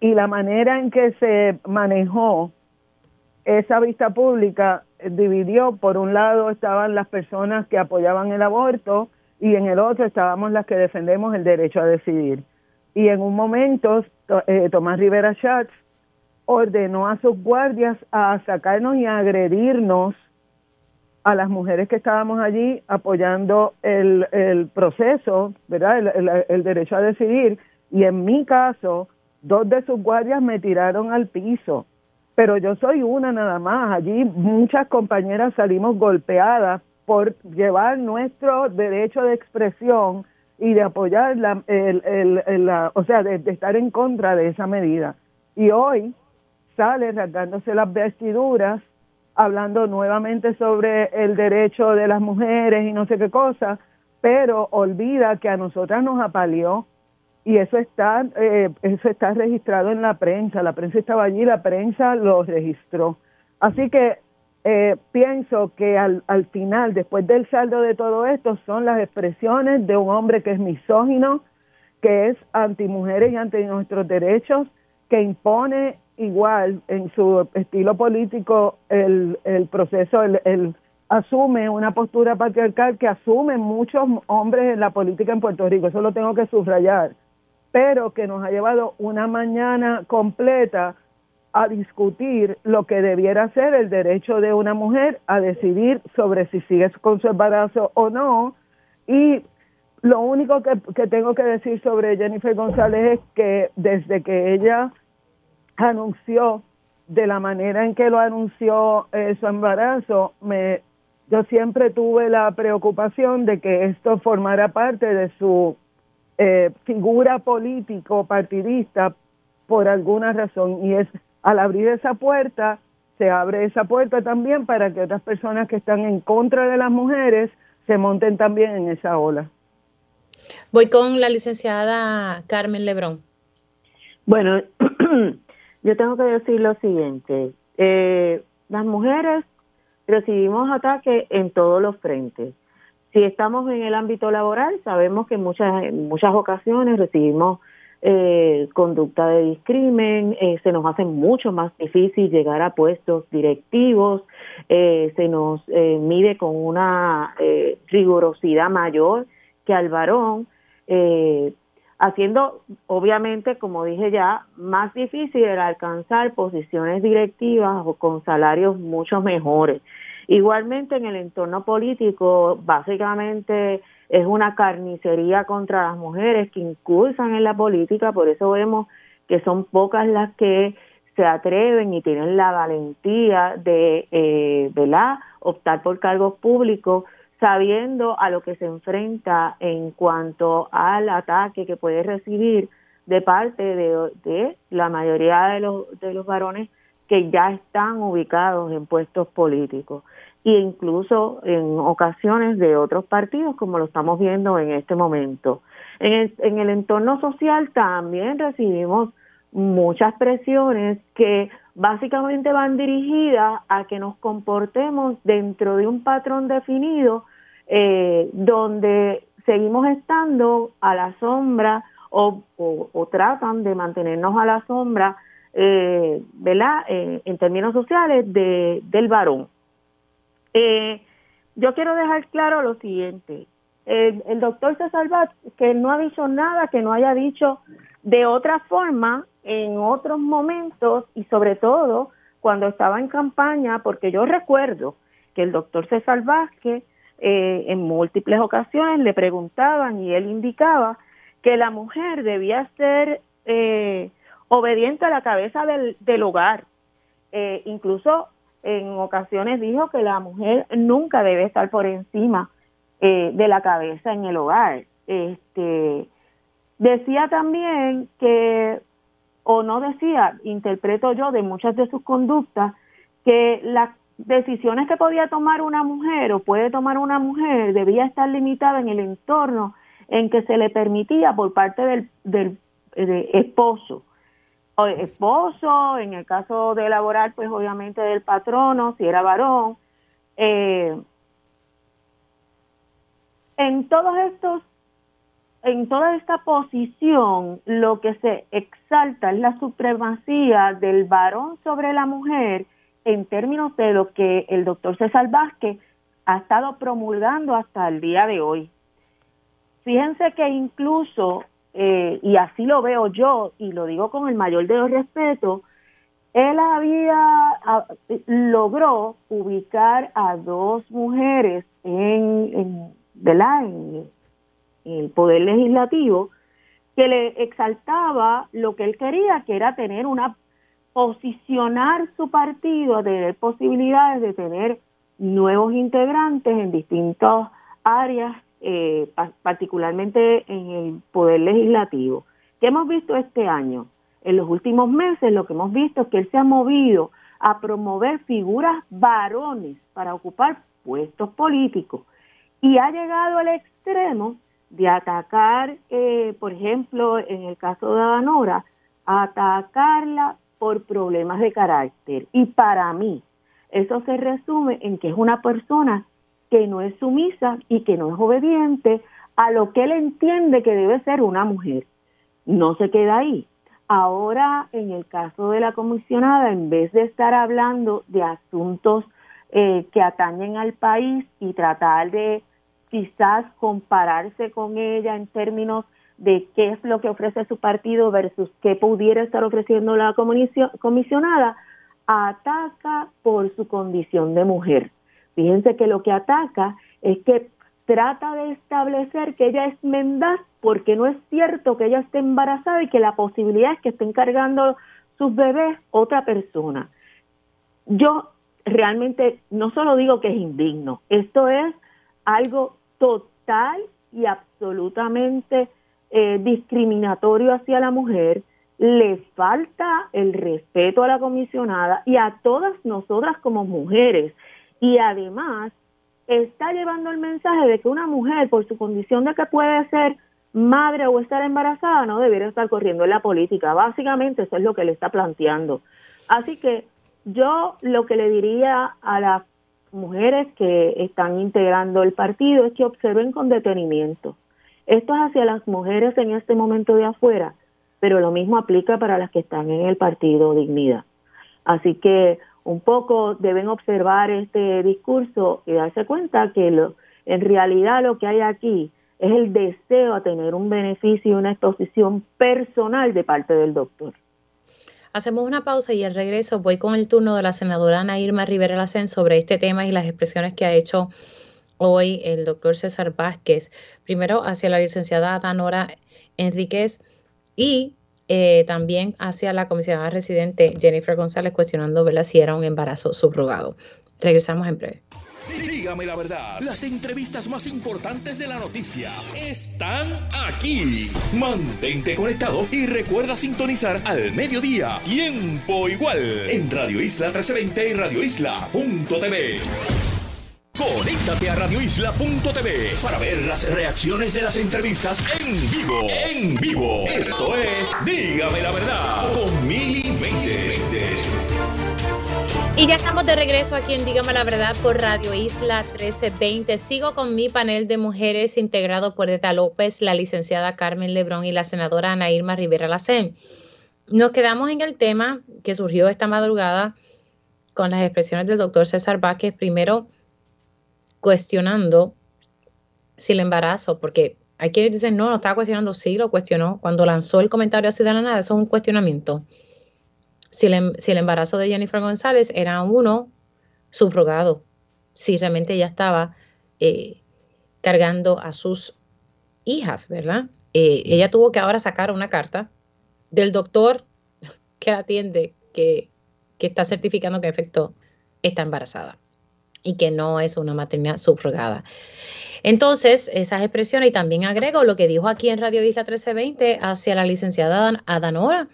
Y la manera en que se manejó esa vista pública dividió, por un lado estaban las personas que apoyaban el aborto y en el otro estábamos las que defendemos el derecho a decidir. Y en un momento eh, Tomás Rivera Schatz ordenó a sus guardias a sacarnos y a agredirnos a las mujeres que estábamos allí apoyando el, el proceso, ¿verdad? El, el, derecho a decidir. Y en mi caso, dos de sus guardias me tiraron al piso. Pero yo soy una nada más. Allí muchas compañeras salimos golpeadas por llevar nuestro derecho de expresión y de apoyar la, el, el, la o sea, de estar en contra de esa medida. Y hoy sale rasgándose las vestiduras, hablando nuevamente sobre el derecho de las mujeres y no sé qué cosa, pero olvida que a nosotras nos apaleó y eso está, eh, eso está registrado en la prensa, la prensa estaba allí, la prensa lo registró. Así que eh, pienso que al, al final, después del saldo de todo esto, son las expresiones de un hombre que es misógino, que es anti mujeres y anti nuestros derechos, que impone igual en su estilo político el, el proceso, el, asume una postura patriarcal que asumen muchos hombres en la política en Puerto Rico, eso lo tengo que subrayar, pero que nos ha llevado una mañana completa a discutir lo que debiera ser el derecho de una mujer a decidir sobre si sigue con su embarazo o no. Y lo único que, que tengo que decir sobre Jennifer González es que desde que ella anunció de la manera en que lo anunció eh, su embarazo, me, yo siempre tuve la preocupación de que esto formara parte de su eh, figura político partidista por alguna razón y es al abrir esa puerta se abre esa puerta también para que otras personas que están en contra de las mujeres se monten también en esa ola. Voy con la licenciada Carmen Lebrón. Bueno, yo tengo que decir lo siguiente. Eh, las mujeres recibimos ataques en todos los frentes. Si estamos en el ámbito laboral, sabemos que en muchas, muchas ocasiones recibimos eh, conducta de discrimen, eh, se nos hace mucho más difícil llegar a puestos directivos, se nos mide con una rigurosidad mayor que al varón haciendo obviamente, como dije ya, más difícil el alcanzar posiciones directivas o con salarios mucho mejores. Igualmente en el entorno político, básicamente es una carnicería contra las mujeres que incursan en la política, por eso vemos que son pocas las que se atreven y tienen la valentía de, eh, optar por cargos públicos sabiendo a lo que se enfrenta en cuanto al ataque que puede recibir de parte de, la mayoría de los, de los varones que ya están ubicados en puestos políticos e incluso en ocasiones de otros partidos como lo estamos viendo en este momento. En el, en el entorno social también recibimos muchas presiones que básicamente van dirigidas a que nos comportemos dentro de un patrón definido eh, donde seguimos estando a la sombra o, tratan de mantenernos a la sombra, eh, ¿verdad? Eh, en términos sociales de, del varón. Eh, yo quiero dejar claro lo siguiente. El, doctor César Bat, que no ha dicho nada que no haya dicho de otra forma en otros momentos y sobre todo cuando estaba en campaña, porque yo recuerdo que el doctor César Vázquez eh, en múltiples ocasiones le preguntaban y él indicaba que la mujer debía ser eh, obediente a la cabeza del, del hogar. Eh, incluso en ocasiones dijo que la mujer nunca debe estar por encima de la cabeza en el hogar. Este, decía también que, o no decía, interpreto yo de muchas de sus conductas, que las decisiones que podía tomar una mujer o puede tomar una mujer debía estar limitada en el entorno en que se le permitía por parte del, del esposo o esposo, en el caso de laboral, pues obviamente del patrono, si era varón. Eh, en todos estos, en toda esta posición, lo que se exalta es la supremacía del varón sobre la mujer en términos de lo que el doctor César Vázquez ha estado promulgando hasta el día de hoy. Fíjense que incluso, eh, y así lo veo yo, y lo digo con el mayor de los respetos, él había, logró ubicar a dos mujeres en, en, en el poder legislativo que le exaltaba lo que él quería, que era tener una posicionar su partido a tener posibilidades de tener nuevos integrantes en distintas áreas, eh, particularmente en el poder legislativo. ¿Qué hemos visto este año? En los últimos meses lo que hemos visto es que él se ha movido a promover figuras varones para ocupar puestos políticos y ha llegado al extremo de atacar, eh, por ejemplo, en el caso de Adanora, atacarla por problemas de carácter. Y para mí, eso se resume en que es una persona que no es sumisa y que no es obediente a lo que él entiende que debe ser una mujer. No se queda ahí. Ahora, en el caso de la comisionada, en vez de estar hablando de asuntos eh, que atañen al país y tratar de quizás compararse con ella en términos de qué es lo que ofrece su partido versus qué pudiera estar ofreciendo la comisionada, ataca por su condición de mujer. Fíjense que lo que ataca es que trata de establecer que ella es mendaz porque no es cierto que ella esté embarazada y que la posibilidad es que esté encargando sus bebés otra persona. Yo realmente no solo digo que es indigno, esto es algo total y absolutamente eh, discriminatorio hacia la mujer, le falta el respeto a la comisionada y a todas nosotras como mujeres. Y además está llevando el mensaje de que una mujer, por su condición de que puede ser madre o estar embarazada, no debería estar corriendo en la política. Básicamente eso es lo que le está planteando. Así que yo lo que le diría a las mujeres que están integrando el partido es que observen con detenimiento esto es hacia las mujeres en este momento de afuera, pero lo mismo aplica para las que están en el partido Dignidad. Así que un poco deben observar este discurso y darse cuenta que en realidad lo que hay aquí es el deseo a tener un beneficio y una exposición personal de parte del doctor. Hacemos una pausa y al regreso voy con el turno de la senadora Ana Irma Rivera Lacen sobre este tema y las expresiones que ha hecho hoy el doctor César Vázquez, primero hacia la licenciada Danora Enríquez y eh, también hacia la comisionada residente Jennifer González cuestionando si era un embarazo subrogado. Regresamos en breve. Dígame la verdad, las entrevistas más importantes de la noticia están aquí. Mantente conectado y recuerda sintonizar al mediodía, tiempo igual, en Radio Isla 1320 y Radio Isla.tv. Conéctate a radioisla.tv para ver las reacciones de las entrevistas en vivo. En vivo. Esto es Dígame la verdad con Mili Y ya estamos de regreso aquí en Dígame la verdad por Radio Isla 1320. Sigo con mi panel de mujeres integrado por Eta López, la licenciada Carmen Lebrón y la senadora Ana Irma Rivera Lacén. Nos quedamos en el tema que surgió esta madrugada con las expresiones del doctor César Vázquez. Primero, cuestionando si el embarazo, porque hay quienes dicen, no, no estaba cuestionando, sí lo cuestionó. Cuando lanzó el comentario así de la nada, eso es un cuestionamiento. Si el, em, si el embarazo de Jennifer González era uno subrogado, si realmente ella estaba eh, cargando a sus hijas, ¿verdad? Eh, ella tuvo que ahora sacar una carta del doctor que la atiende, que, que está certificando que en efecto está embarazada y que no es una maternidad subrogada. Entonces, esas expresiones, y también agrego lo que dijo aquí en Radio Isla 1320 hacia la licenciada Adanora,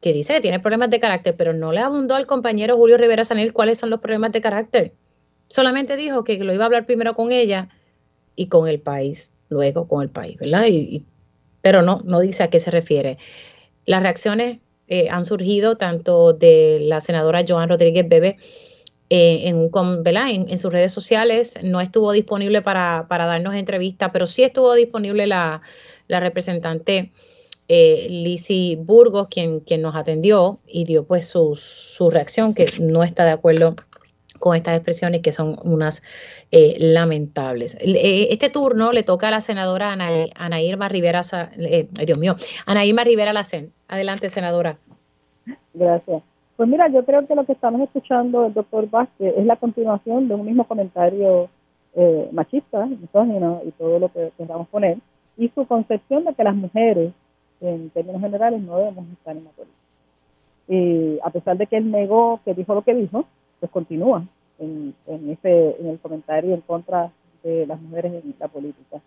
que dice que tiene problemas de carácter, pero no le abundó al compañero Julio Rivera Sanel cuáles son los problemas de carácter. Solamente dijo que lo iba a hablar primero con ella y con el país, luego con el país, ¿verdad? Y, pero no, no dice a qué se refiere. Las reacciones eh, han surgido tanto de la senadora Joan Rodríguez Bebe, eh, en, con, en, en, sus redes sociales. No estuvo disponible para, para darnos entrevista, pero sí estuvo disponible la, la representante eh, Lizzie Burgos, quien, quien nos atendió y dio pues su, su reacción, que no está de acuerdo con estas expresiones que son unas eh, lamentables. Eh, este turno le toca a la senadora Ana, Ana Irma Rivera, eh, Dios mío, Ana Irma Rivera Lacen. Adelante, senadora. Gracias. Pues mira, yo creo que lo que estamos escuchando del doctor Vázquez es la continuación de un mismo comentario eh, machista, misógino y todo lo que queramos poner, y su concepción de que las mujeres, en términos generales, no debemos estar en la política. Y a pesar de que él negó que dijo lo que dijo, pues continúa en, en, ese, en el comentario en contra de las mujeres en la política.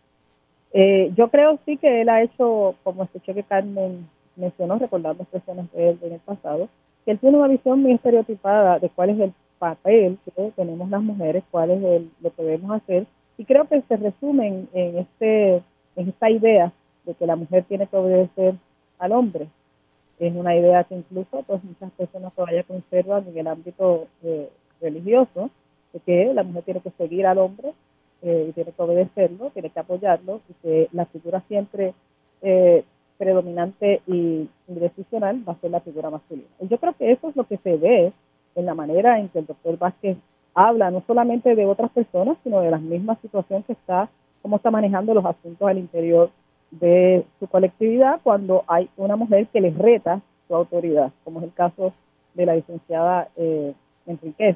Eh, yo creo sí que él ha hecho, como escuché que Carmen mencionó, recordando expresiones de él en el pasado, que él tiene una visión muy estereotipada de cuál es el papel que tenemos las mujeres, cuál es el, lo que debemos hacer, y creo que se resumen en, este, en esta idea de que la mujer tiene que obedecer al hombre. Es una idea que incluso pues muchas personas todavía conservan en el ámbito eh, religioso, de que la mujer tiene que seguir al hombre eh, y tiene que obedecerlo, tiene que apoyarlo, y que la figura siempre eh, predominante y decisional va a ser la figura masculina. Y yo creo que eso es lo que se ve en la manera en que el doctor Vázquez habla, no solamente de otras personas, sino de la misma situación que está, cómo está manejando los asuntos al interior de su colectividad cuando hay una mujer que les reta su autoridad, como es el caso de la licenciada eh, Enriquez.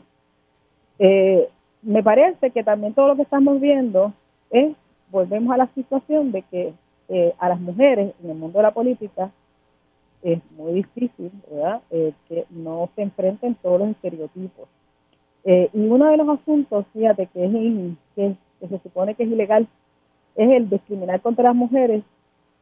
Eh, me parece que también todo lo que estamos viendo es, volvemos a la situación de que eh, a las mujeres en el mundo de la política es muy difícil, eh, que no se enfrenten todos los estereotipos. Eh, y uno de los asuntos, fíjate, que, es que, se supone que es ilegal, es el discriminar contra las mujeres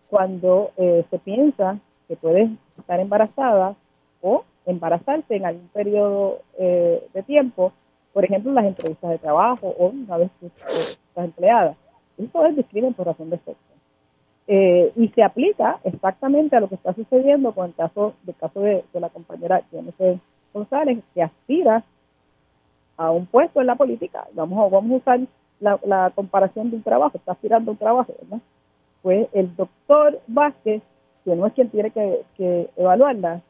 cuando se piensa que puedes estar embarazada o embarazarse en algún periodo de tiempo, por ejemplo, las entrevistas de trabajo o una vez que estás empleada. Eso es discriminación por razón de sexo. Eh, y se aplica exactamente a lo que está sucediendo con el caso, del caso de, la compañera Jennifer González, que aspira a un puesto en la política. Vamos a, vamos a usar la, comparación de un trabajo, está aspirando a un trabajo, ¿verdad? Pues el doctor Vázquez, que no es quien tiene que, evaluarla,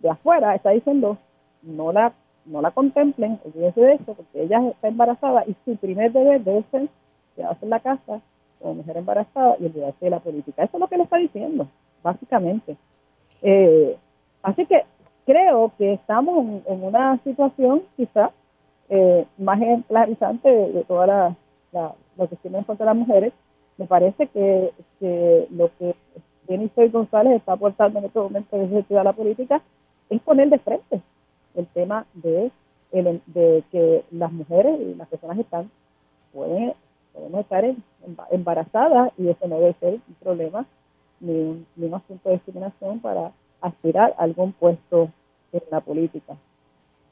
de afuera está diciendo no la no la contemplen, olvídense de eso, porque ella está embarazada y su primer deber debe ser quedarse en la casa como mujer embarazada y olvidarse de la política. Eso es lo que le está diciendo, básicamente. Eh, así que creo que estamos en, una situación quizá eh, más ejemplarizante de, toda la, la, lo que tienen contra las mujeres. Me parece que, lo que Jennifer González está aportando en este momento desde a la política es poner de frente el tema de, de que las mujeres y las personas están pueden, podemos estar embarazadas y eso no debe ser un problema ni un, ni un asunto de discriminación para aspirar a algún puesto en la política.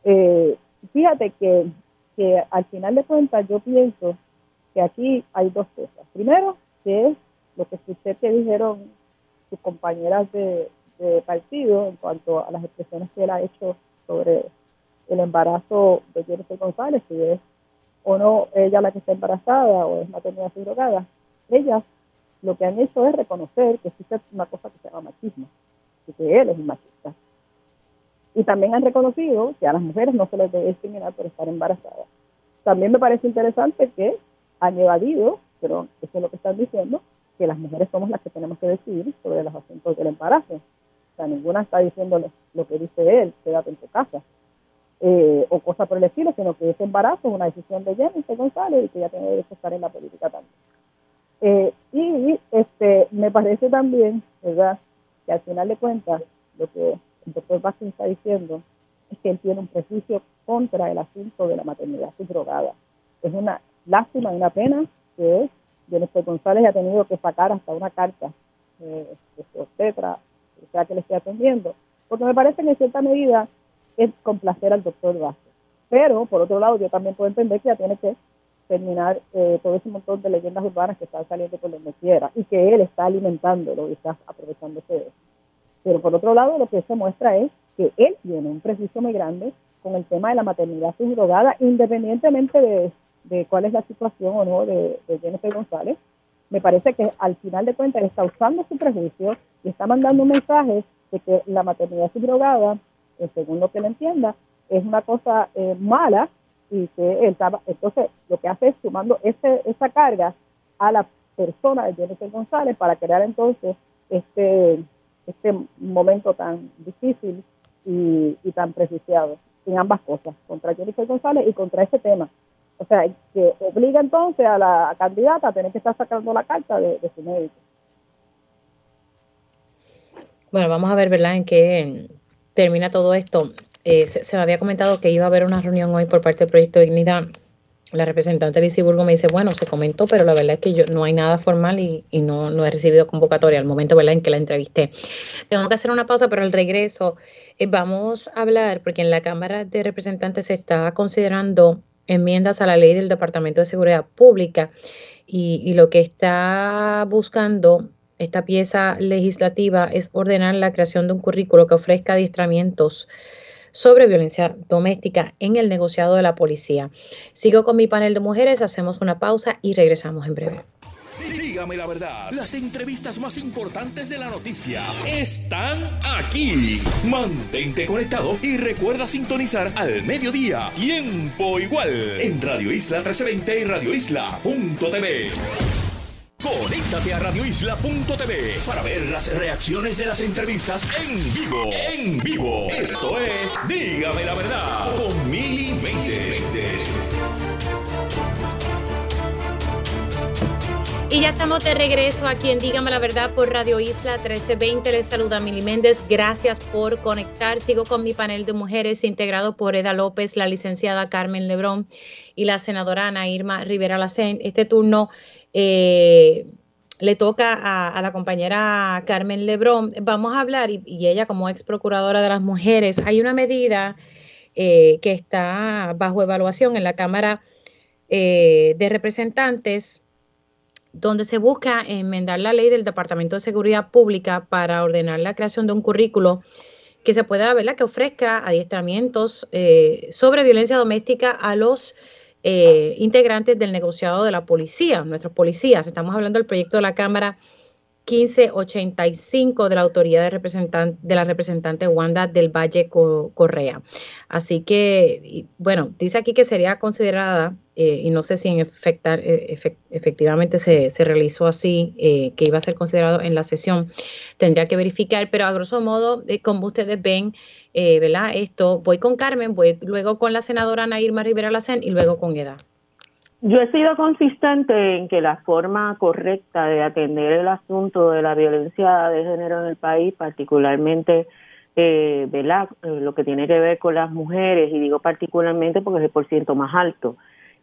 Eh, fíjate que, que al final de cuentas yo pienso que aquí hay dos cosas. Primero, que es lo que escuché que dijeron sus compañeras de, partido en cuanto a las expresiones que él ha hecho sobre el embarazo de Jennifer González, si es o no ella la que está embarazada o es maternidad subrogada. Ellas lo que han hecho es reconocer que existe una cosa que se llama machismo y que él es un machista. Y también han reconocido que a las mujeres no se les debe discriminar por estar embarazadas. También me parece interesante que han evadido, pero eso es lo que están diciendo, que las mujeres somos las que tenemos que decidir sobre los asuntos del embarazo. O sea, ninguna está diciendo lo, que dice él, quédate en tu casa, eh, o cosas por el estilo, sino que ese embarazo es una decisión de Jennifer González y que ella tiene a estar en la política también. Eh, y este me parece también, ¿verdad?, que al final de cuentas, lo que el doctor Vázquez está diciendo es que él tiene un prejuicio contra el asunto de la maternidad subrogada. Es una lástima y una pena que Jennifer González ha tenido que sacar hasta una carta eh, de su obstetra, o sea que le esté atendiendo, porque me parece que en cierta medida es complacer al doctor Vázquez. Pero, por otro lado, yo también puedo entender que ya tiene que terminar eh, todo ese montón de leyendas urbanas que están saliendo por donde quiera y que él está alimentando lo que está aprovechándose de eso. Pero por otro lado, lo que se muestra es que él tiene un prejuicio muy grande con el tema de la maternidad subrogada, independientemente de de cuál es la situación o no de, Jennifer González, me parece que al final de cuentas está usando su prejuicio y está mandando un mensaje de que la maternidad subrogada, según lo que él entienda, es una cosa eh, mala y que él estaba, entonces lo que hace es sumando ese, esa carga a la persona de Jennifer González para crear entonces este, este momento tan difícil y, y tan prejuiciado en ambas cosas, contra Jennifer González y contra ese tema. O sea, que obliga entonces a la candidata a tener que estar sacando la carta de, su médico. Bueno, vamos a ver, ¿verdad?, en qué termina todo esto. Eh, se, me había comentado que iba a haber una reunión hoy por parte del Proyecto Dignidad. La representante de Burgo me dice, bueno, se comentó, pero la verdad es que yo no hay nada formal y, no, he recibido convocatoria al momento, en que la entrevisté. Tengo que hacer una pausa, pero al regreso eh, vamos a hablar, porque en la Cámara de Representantes se está considerando enmiendas a la ley del Departamento de Seguridad Pública y, lo que está buscando esta pieza legislativa es ordenar la creación de un currículo que ofrezca adiestramientos sobre violencia doméstica en el negociado de la policía. Sigo con mi panel de mujeres, hacemos una pausa y regresamos en breve. Dígame la verdad, las entrevistas más importantes de la noticia están aquí. Mantente conectado y recuerda sintonizar al mediodía, tiempo igual, en Radio Isla 1320 y Radio Isla.tv. Conéctate a radioisla.tv para ver las reacciones de las entrevistas en vivo. En vivo. Esto es Dígame la verdad con Mili Y ya estamos de regreso aquí en Dígame la Verdad por Radio Isla 1320. Les saluda Mili Méndez. Gracias por conectar. Sigo con mi panel de mujeres integrado por Eda López, la licenciada Carmen Lebrón y la senadora Ana Irma Rivera Lacén. Este turno eh, le toca a, la compañera Carmen Lebrón. Vamos a hablar, y, ella como ex procuradora de las mujeres, hay una medida eh, que está bajo evaluación en la Cámara eh, de Representantes donde se busca enmendar la ley del Departamento de Seguridad Pública para ordenar la creación de un currículo que se pueda, ¿verdad?, que ofrezca adiestramientos sobre violencia doméstica a los eh, integrantes del negociado de la policía, nuestros policías. Estamos hablando del proyecto de la Cámara 1585 de la autoridad de, de la representante Wanda del Valle Correa. Así que, bueno, dice aquí que sería considerada, eh, y no sé si en efectar, eh, efectivamente se, realizó así, eh, que iba a ser considerado en la sesión, tendría que verificar, pero a grosso modo, como ustedes ven, ¿verdad? Esto, voy con Carmen, voy luego con la senadora Ana Irma Rivera Lacén y luego con Eda. Yo he sido consistente en que la forma correcta de atender el asunto de la violencia de género en el país, particularmente eh, eh, lo que tiene que ver con las mujeres, y digo particularmente porque es el porciento más alto,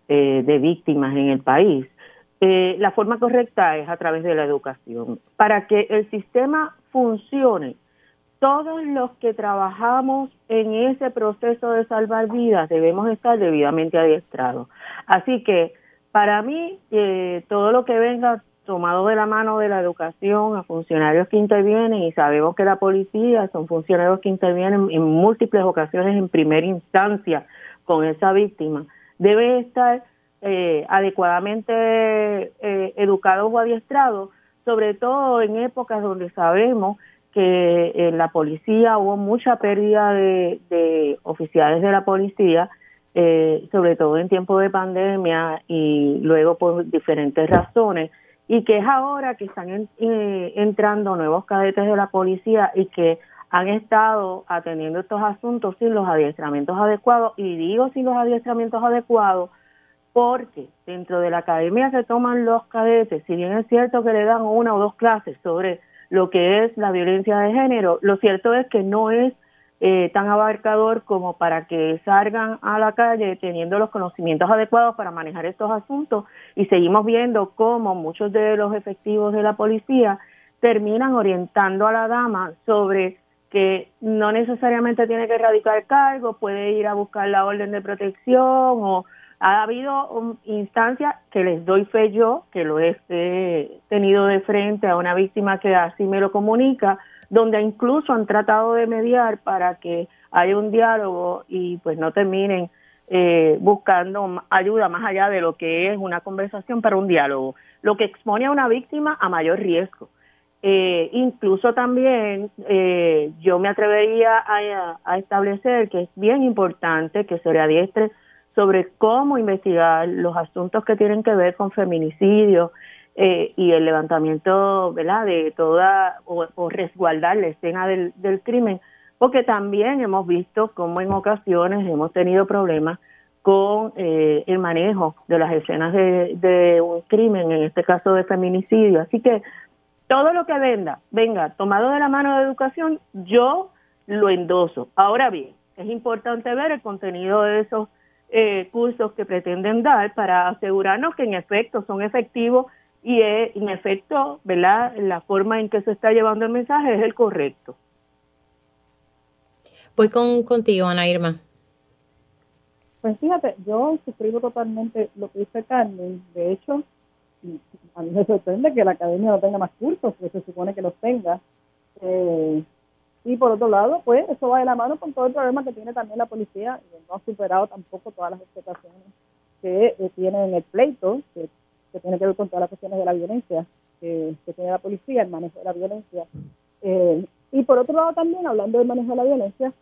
eh, de víctimas en el país. Eh, la forma correcta es a través de la educación. Para que el sistema funcione, todos los que trabajamos en ese proceso de salvar vidas debemos estar debidamente adiestrados. Así que para mí, eh, todo lo que venga tomado de la mano de la educación a funcionarios que intervienen y sabemos que la policía son funcionarios que intervienen en múltiples ocasiones en primera instancia con esa víctima, debe estar eh, adecuadamente eh, educados o adiestrados, sobre todo en épocas donde sabemos que en la policía hubo mucha pérdida de, oficiales de la policía, eh, sobre todo en tiempo de pandemia y luego por diferentes razones. Y que es ahora que están eh, entrando nuevos cadetes de la policía y que han estado atendiendo estos asuntos sin los adiestramientos adecuados. Y digo sin los adiestramientos adecuados porque dentro de la academia se toman los cadetes, si bien es cierto que le dan una o dos clases sobre lo que es la violencia de género, lo cierto es que no es eh, tan abarcador como para que salgan a la calle teniendo los conocimientos adecuados para manejar estos asuntos. Y seguimos viendo cómo muchos de los efectivos de la policía terminan orientando a la dama sobre que no necesariamente tiene que erradicar cargo, puede ir a buscar la orden de protección o ha habido instancias que les doy fe yo, que lo he tenido de frente a una víctima que así me lo comunica, donde incluso han tratado de mediar para que haya un diálogo y pues no terminen eh, buscando ayuda más allá de lo que es una conversación para un diálogo, lo que expone a una víctima a mayor riesgo. Eh, incluso también eh, yo me atrevería a, establecer que es bien importante que se readiestre sobre cómo investigar los asuntos que tienen que ver con feminicidio, eh, y el levantamiento ¿verdad? de toda o, resguardar la escena del, crimen, porque también hemos visto cómo en ocasiones hemos tenido problemas con eh, el manejo de las escenas de, de, un crimen, en este caso de feminicidio. Así que todo lo que venga, venga tomado de la mano de educación, yo lo endoso. Ahora bien, es importante ver el contenido de esos eh, cursos que pretenden dar para asegurarnos que en efecto son efectivos y en efecto, ¿verdad? La forma en que se está llevando el mensaje es el correcto. Voy con, contigo, Ana Irma. Pues fíjate, yo suscribo totalmente lo que dice Carmen. De hecho, a mí me sorprende que la academia no tenga más cursos, que se supone que los tenga. Eh, y por otro lado, pues eso va de la mano con todo el problema que tiene también la policía, que no ha superado tampoco todas las expectaciones que eh, tiene en el pleito, que tiene que ver con todas las cuestiones de la violencia que, tiene la policía, el manejo de la violencia. Eh, y por otro lado también, hablando del manejo de la violencia,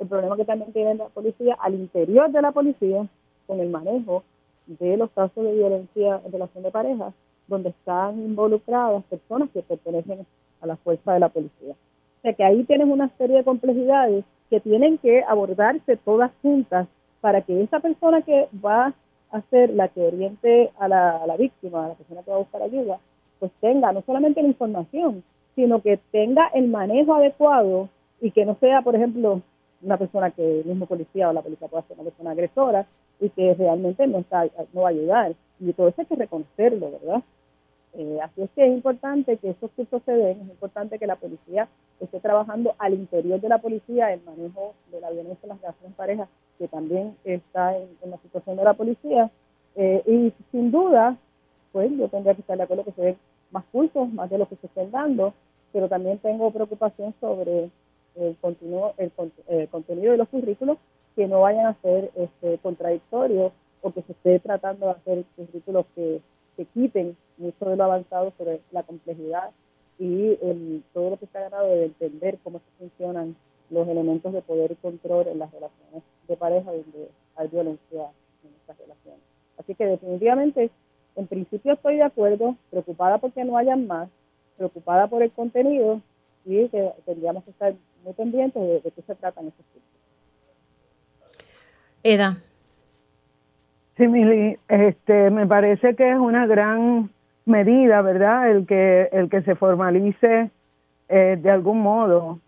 el problema que también tiene la policía al interior de la policía con el manejo de los casos de violencia en relación de pareja, donde están involucradas personas que pertenecen a la fuerza de la policía. O sea que ahí tienes una serie de complejidades que tienen que abordarse todas juntas para que esa persona que va hacer la que oriente a la, a la víctima, a la persona que va a buscar ayuda, pues tenga no solamente la información, sino que tenga el manejo adecuado y que no sea, por ejemplo, una persona que el mismo policía o la policía pueda ser una persona agresora y que realmente no, está, no va a ayudar. Y todo eso hay que reconocerlo, ¿verdad? Eh, así es que es importante que esos cursos se den, es importante que la policía esté trabajando al interior de la policía el manejo de la violencia en las relaciones parejas, que también está en, la situación de la policía. Eh, y sin duda, pues yo tendría que estar de acuerdo que se den más cursos, más de lo que se estén dando, pero también tengo preocupación sobre el, continuo, el, contenido de los currículos que no vayan a ser este, contradictorios o que se esté tratando de hacer currículos que, que quiten mucho de lo avanzado sobre la complejidad y todo lo que está ganado de entender cómo se funcionan los elementos de poder y control en las relaciones de pareja donde hay violencia en estas relaciones. Así que definitivamente, en principio estoy de acuerdo, preocupada porque no hayan más, preocupada por el contenido y que tendríamos que estar muy pendientes de, de qué se tratan estos cursos. Eda. Sí, Mili, este, me parece que es una gran medida, ¿verdad? El que, el que se formalice eh, de algún modo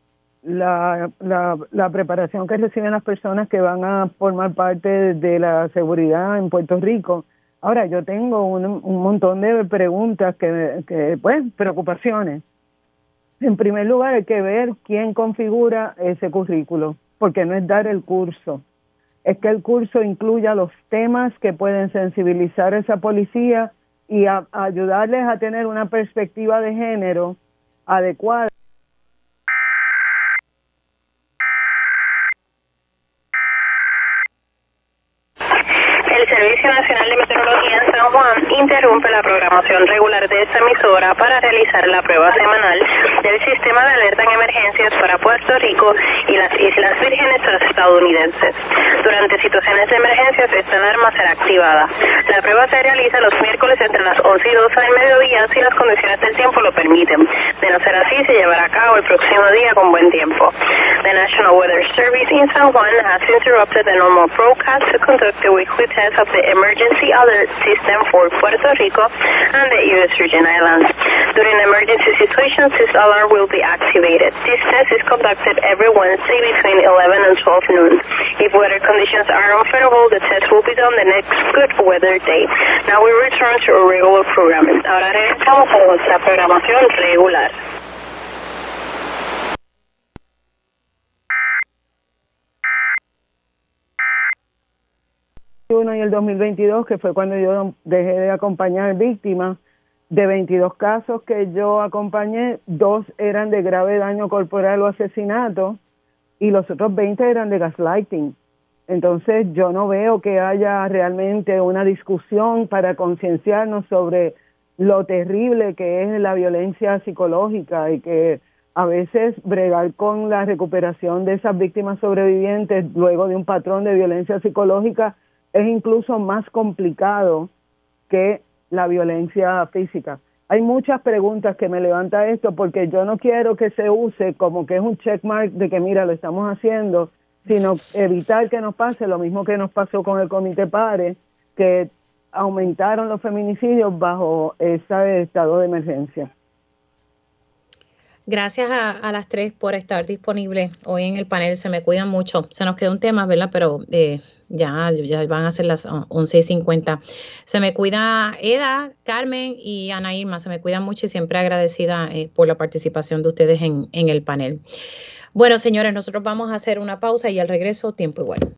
la, la, la, preparación que reciben las personas que van a formar parte de la seguridad en Puerto Rico. Ahora, yo tengo un, un montón de preguntas, que, que, pues, preocupaciones. En primer lugar, hay que ver quién configura ese currículo, porque no es dar el curso, es que el curso incluya los temas que pueden sensibilizar a esa policía y ayudarles a tener una perspectiva de género adecuada. El Servicio Nacional de Meteorología en San Juan interrumpe la programación regular de esta emisora para realizar la prueba semanal del sistema de alerta en emergencias para Puerto Rico y las Islas Vírgenes estadounidenses. Durante situaciones de emergencias, esta alarma será activada. La prueba se realiza los miércoles entre las 11 y 12 del mediodía si las condiciones del tiempo lo permiten. De no ser así, se llevará a cabo el próximo día con buen tiempo. The National Weather Service in San Juan has interrupted the normal broadcast to conduct the weekly test of the Emergency Alert System for Puerto Rico and the U.S. Virgin Islands. During emergency situations, this alarm will be activated. This test is conducted every Wednesday between 11 and 12 noon. If weather conditions are unfavorable, the test will be done the next good weather day. Now we return to our regular programming. Ahora regresamos a nuestra programación regular. Y el 2022, que fue cuando yo dejé de acompañar víctimas, de 22 casos que yo acompañé, dos eran de grave daño corporal o asesinato y los otros 20 eran de gaslighting. Entonces yo no veo que haya realmente una discusión para concienciarnos sobre lo terrible que es la violencia psicológica y que a veces bregar con la recuperación de esas víctimas sobrevivientes luego de un patrón de violencia psicológica es incluso más complicado que la violencia física. Hay muchas preguntas que me levanta esto porque yo no quiero que se use como que es un checkmark de que mira, lo estamos haciendo, sino evitar que nos pase lo mismo que nos pasó con el Comité PARE, que aumentaron los feminicidios bajo ese estado de emergencia. Gracias a, las tres por estar disponibles hoy en el panel. Se me cuidan mucho. Se nos queda un tema, ¿verdad? Pero eh, ya, van a ser las 11.50. Se me cuida Eda, Carmen y Ana Irma. Se me cuidan mucho y siempre agradecida eh, por la participación de ustedes en, en el panel. Bueno, señores, nosotros vamos a hacer una pausa y al regreso, tiempo igual.